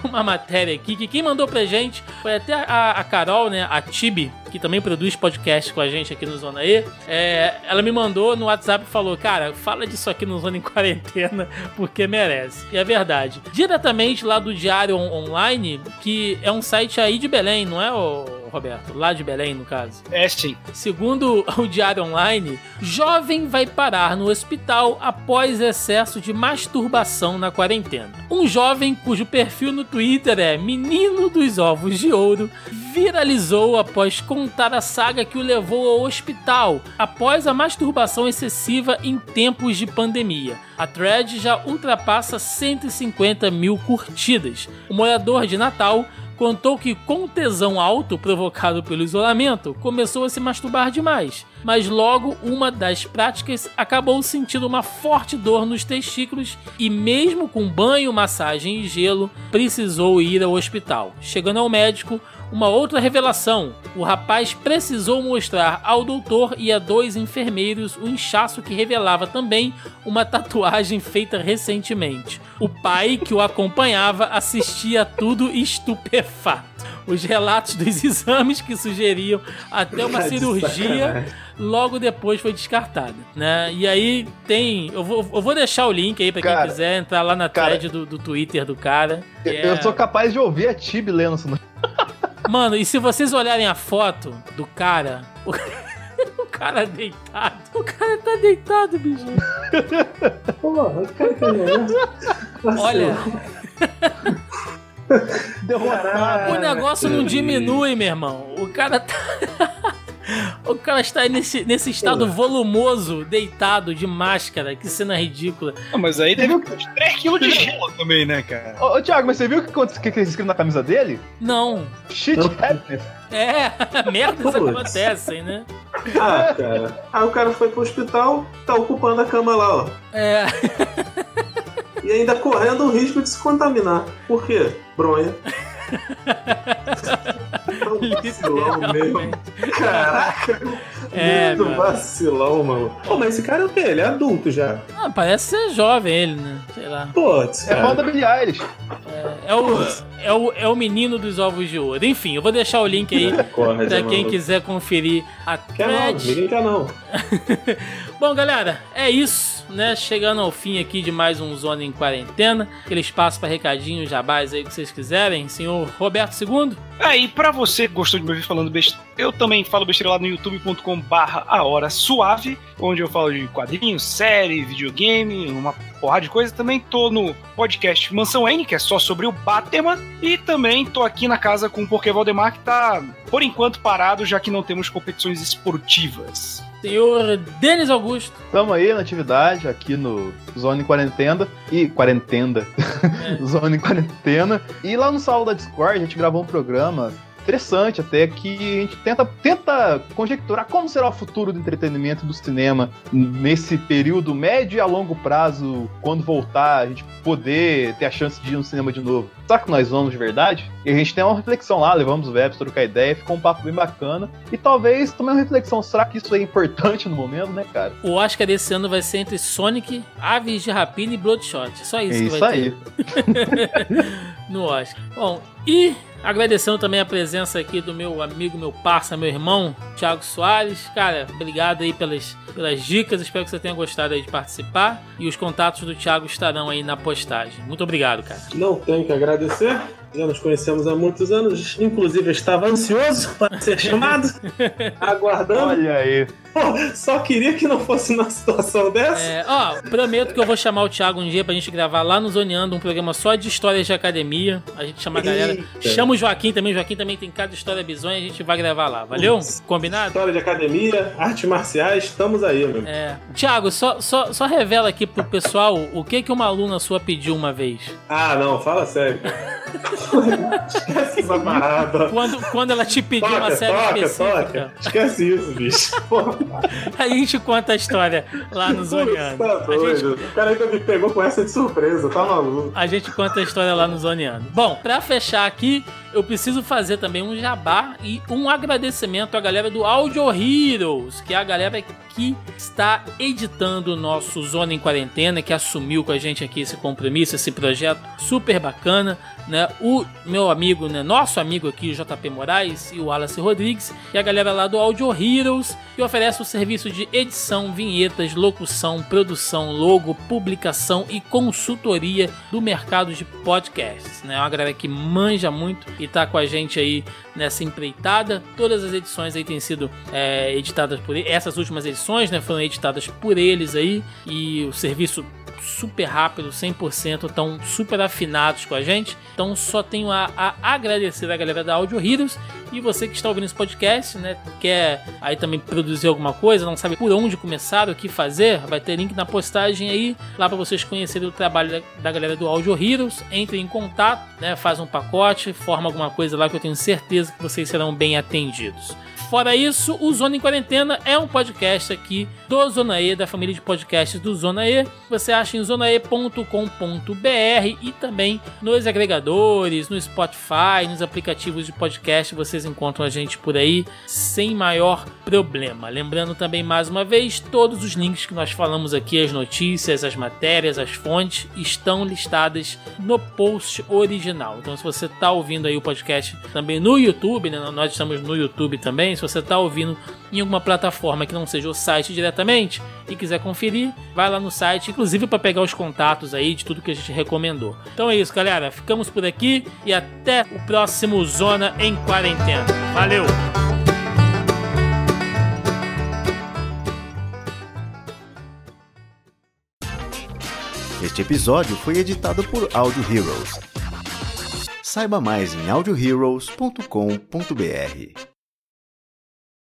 uma matéria aqui que quem mandou pra gente foi até a, a Carol, né, a Tibi, que também produz podcast com a gente aqui no Zona E. É, ela me mandou no WhatsApp e falou: Cara, fala disso aqui no Zona em Quarentena, porque merece. E é verdade. Diretamente lá do Diário On- Online, que é um site aí de Belém, não é, ô, Roberto? Lá de Belém, no caso. É sim. Segundo o Diário Online, jovem vai parar no hospital após excesso de masturbação na quarentena. Um jovem cujo perfil no Twitter é Menino dos Ovos de Ouro viralizou após contar a saga que o levou ao hospital após a masturbação excessiva em tempos de pandemia. A thread já ultrapassa 150 mil curtidas. O morador de Natal contou que com tesão alto provocado pelo isolamento, começou a se masturbar demais, mas logo uma das práticas acabou sentindo uma forte dor nos testículos e mesmo com banho, massagem e gelo, precisou ir ao hospital. Chegando ao médico, uma outra revelação: o rapaz precisou mostrar ao doutor e a dois enfermeiros o inchaço que revelava também uma tatuagem feita recentemente. O pai que o acompanhava assistia a tudo estupefato. Os relatos dos [LAUGHS] exames que sugeriam até uma Tá cirurgia logo depois foi descartada, né? E aí tem, eu vou, eu vou deixar o link aí pra quem quiser entrar lá na cara, thread do, do Twitter do cara. Eu é- sou capaz de ouvir a Tibi lendo isso. No- Mano, e se vocês olharem a foto do cara, o, [LAUGHS] o cara deitado, o cara tá deitado, bicho. Porra, o cara tá olhando. Olha, Derrotado. o negócio não diminui, meu irmão. O cara tá [LAUGHS] O cara está nesse, nesse estado volumoso, deitado, de máscara, que cena ridícula. Ah, mas aí uns 3kg de [LAUGHS] gelo também, né, cara? Ô, ô, Thiago, mas você viu o que, que, que eles escreveram na camisa dele? Não. Shit Não. happens. É, [LAUGHS] merdas acontecem, né? Ah, cara. Aí o cara foi pro hospital, tá ocupando a cama lá, ó. É. E ainda correndo o risco de se contaminar. Por quê? Bronha. [LAUGHS] Vacilão mesmo. Caraca, É, muito mano. vacilão, mano. Pô, mas esse cara é o quê? Ele é adulto já. Ah, parece ser jovem ele, né? Sei lá. Putz, É pau da Billie Eilish. É o, é, o, é o menino dos ovos de ouro. Enfim, eu vou deixar o link aí Corre, pra Zé quem Maluco. quiser conferir a Quer não, thread. ninguém quer não. [LAUGHS] Bom, galera, é isso, né? Chegando ao fim aqui de mais um Zona em Quarentena. Aquele espaço para recadinhos, jabás aí que vocês quiserem. Senhor Roberto II. Aí, pra você que gostou de me ouvir falando besteira, eu também falo besteira lá no youtube.com barra a hora suave, onde eu falo de quadrinhos, série, videogame, uma porrada de coisa. Também tô no podcast Mansão N, que é só sobre o Batman. E também tô aqui na casa com o Porquê Valdemar, que tá, por enquanto, parado, já que não temos competições esportivas. Senhor Denis Augusto. Estamos aí na atividade, aqui no Zone Quarentena. E quarentena. É. [LAUGHS] Zone Quarentena. E lá no salão da Discord a gente gravou um programa interessante até que a gente tenta, tenta conjecturar como será o futuro do entretenimento do cinema nesse período médio e a longo prazo, quando voltar, a gente poder ter a chance de ir no cinema de novo. Será que nós vamos de verdade? E a gente tem uma reflexão lá, levamos o web, trocar ideia, ficou um papo bem bacana. E talvez também uma reflexão, será que isso é importante no momento, né, cara? O Oscar desse ano vai ser entre Sonic, Aves de Rapina e Bloodshot. Só isso é que vai isso ter. [LAUGHS] no Oscar. Bom, e Agradecendo também a presença aqui do meu amigo, meu parça, meu irmão, Thiago Soares. Cara, obrigado aí pelas, pelas dicas. Espero que você tenha gostado aí de participar. E os contatos do Thiago estarão aí na postagem. Muito obrigado, cara. Não tenho que agradecer. Já nos conhecemos há muitos anos. Inclusive, eu estava ansioso [LAUGHS] para ser chamado. aguardando. Olha aí. Só queria que não fosse numa situação dessa. É, ó, prometo que eu vou chamar o Thiago um dia pra gente gravar lá no Zoneando um programa só de histórias de academia. A gente chama a galera. Eita. Chama o Joaquim também. O Joaquim também tem cada história bizonha. A gente vai gravar lá. Valeu? Combinado? História de academia, artes marciais, estamos aí, meu. amigo. É. Thiago, só, só, só revela aqui pro pessoal o que que uma aluna sua pediu uma vez. Ah, não, fala sério. [LAUGHS] Esquece essa parada. Quando, quando ela te pediu uma Toca, série toca, específica. toca. Esquece isso, bicho. Porra, a gente conta a história lá no Zoneando. tá gente, doido. O cara ainda me pegou com essa de surpresa, tá maluco. a gente conta a história lá no Zoneando. Bom, pra fechar aqui, eu preciso fazer também um jabá e um agradecimento à galera do Audio Heroes, que é a galera que está editando o nosso Zona em Quarentena, que assumiu com a gente aqui esse compromisso, esse projeto super bacana. Né, o meu amigo, né, nosso amigo aqui, o JP Moraes e o Wallace Rodrigues, e a galera lá do Audio Heroes, que oferece o serviço de edição, vinhetas, locução, produção, logo, publicação e consultoria do mercado de podcasts. Né, é uma galera que manja muito e tá com a gente aí nessa empreitada. Todas as edições aí têm sido é, editadas por ele. Essas últimas edições né, foram editadas por eles aí e o serviço super rápido, 100%, estão super afinados com a gente. Então só tenho a, a agradecer a galera da Audio Heroes e você que está ouvindo esse podcast, né, quer aí também produzir alguma coisa, não sabe por onde começar, o que fazer, vai ter link na postagem aí, lá para vocês conhecerem o trabalho da, da galera do Audio Heroes. Entre em contato, né, faz um pacote, forma alguma coisa lá que eu tenho certeza que vocês serão bem atendidos. Fora isso, o Zona em Quarentena é um podcast aqui do Zona E, da família de podcasts do Zona E. Você acha em zonae.com.br e também nos agregadores, no Spotify, nos aplicativos de podcast, vocês encontram a gente por aí sem maior problema. Lembrando também mais uma vez, todos os links que nós falamos aqui, as notícias, as matérias, as fontes, estão listadas no post original. Então, se você está ouvindo aí o podcast também no YouTube, né? nós estamos no YouTube Se você está ouvindo em alguma plataforma que não seja o site diretamente e quiser conferir, vai lá no site, inclusive para pegar os contatos aí de tudo que a gente recomendou. Então é isso, galera. Ficamos por aqui e até o próximo Zona em Quarentena. Valeu! Este episódio foi editado por Audio Heroes. Saiba mais em audioheroes.com.br.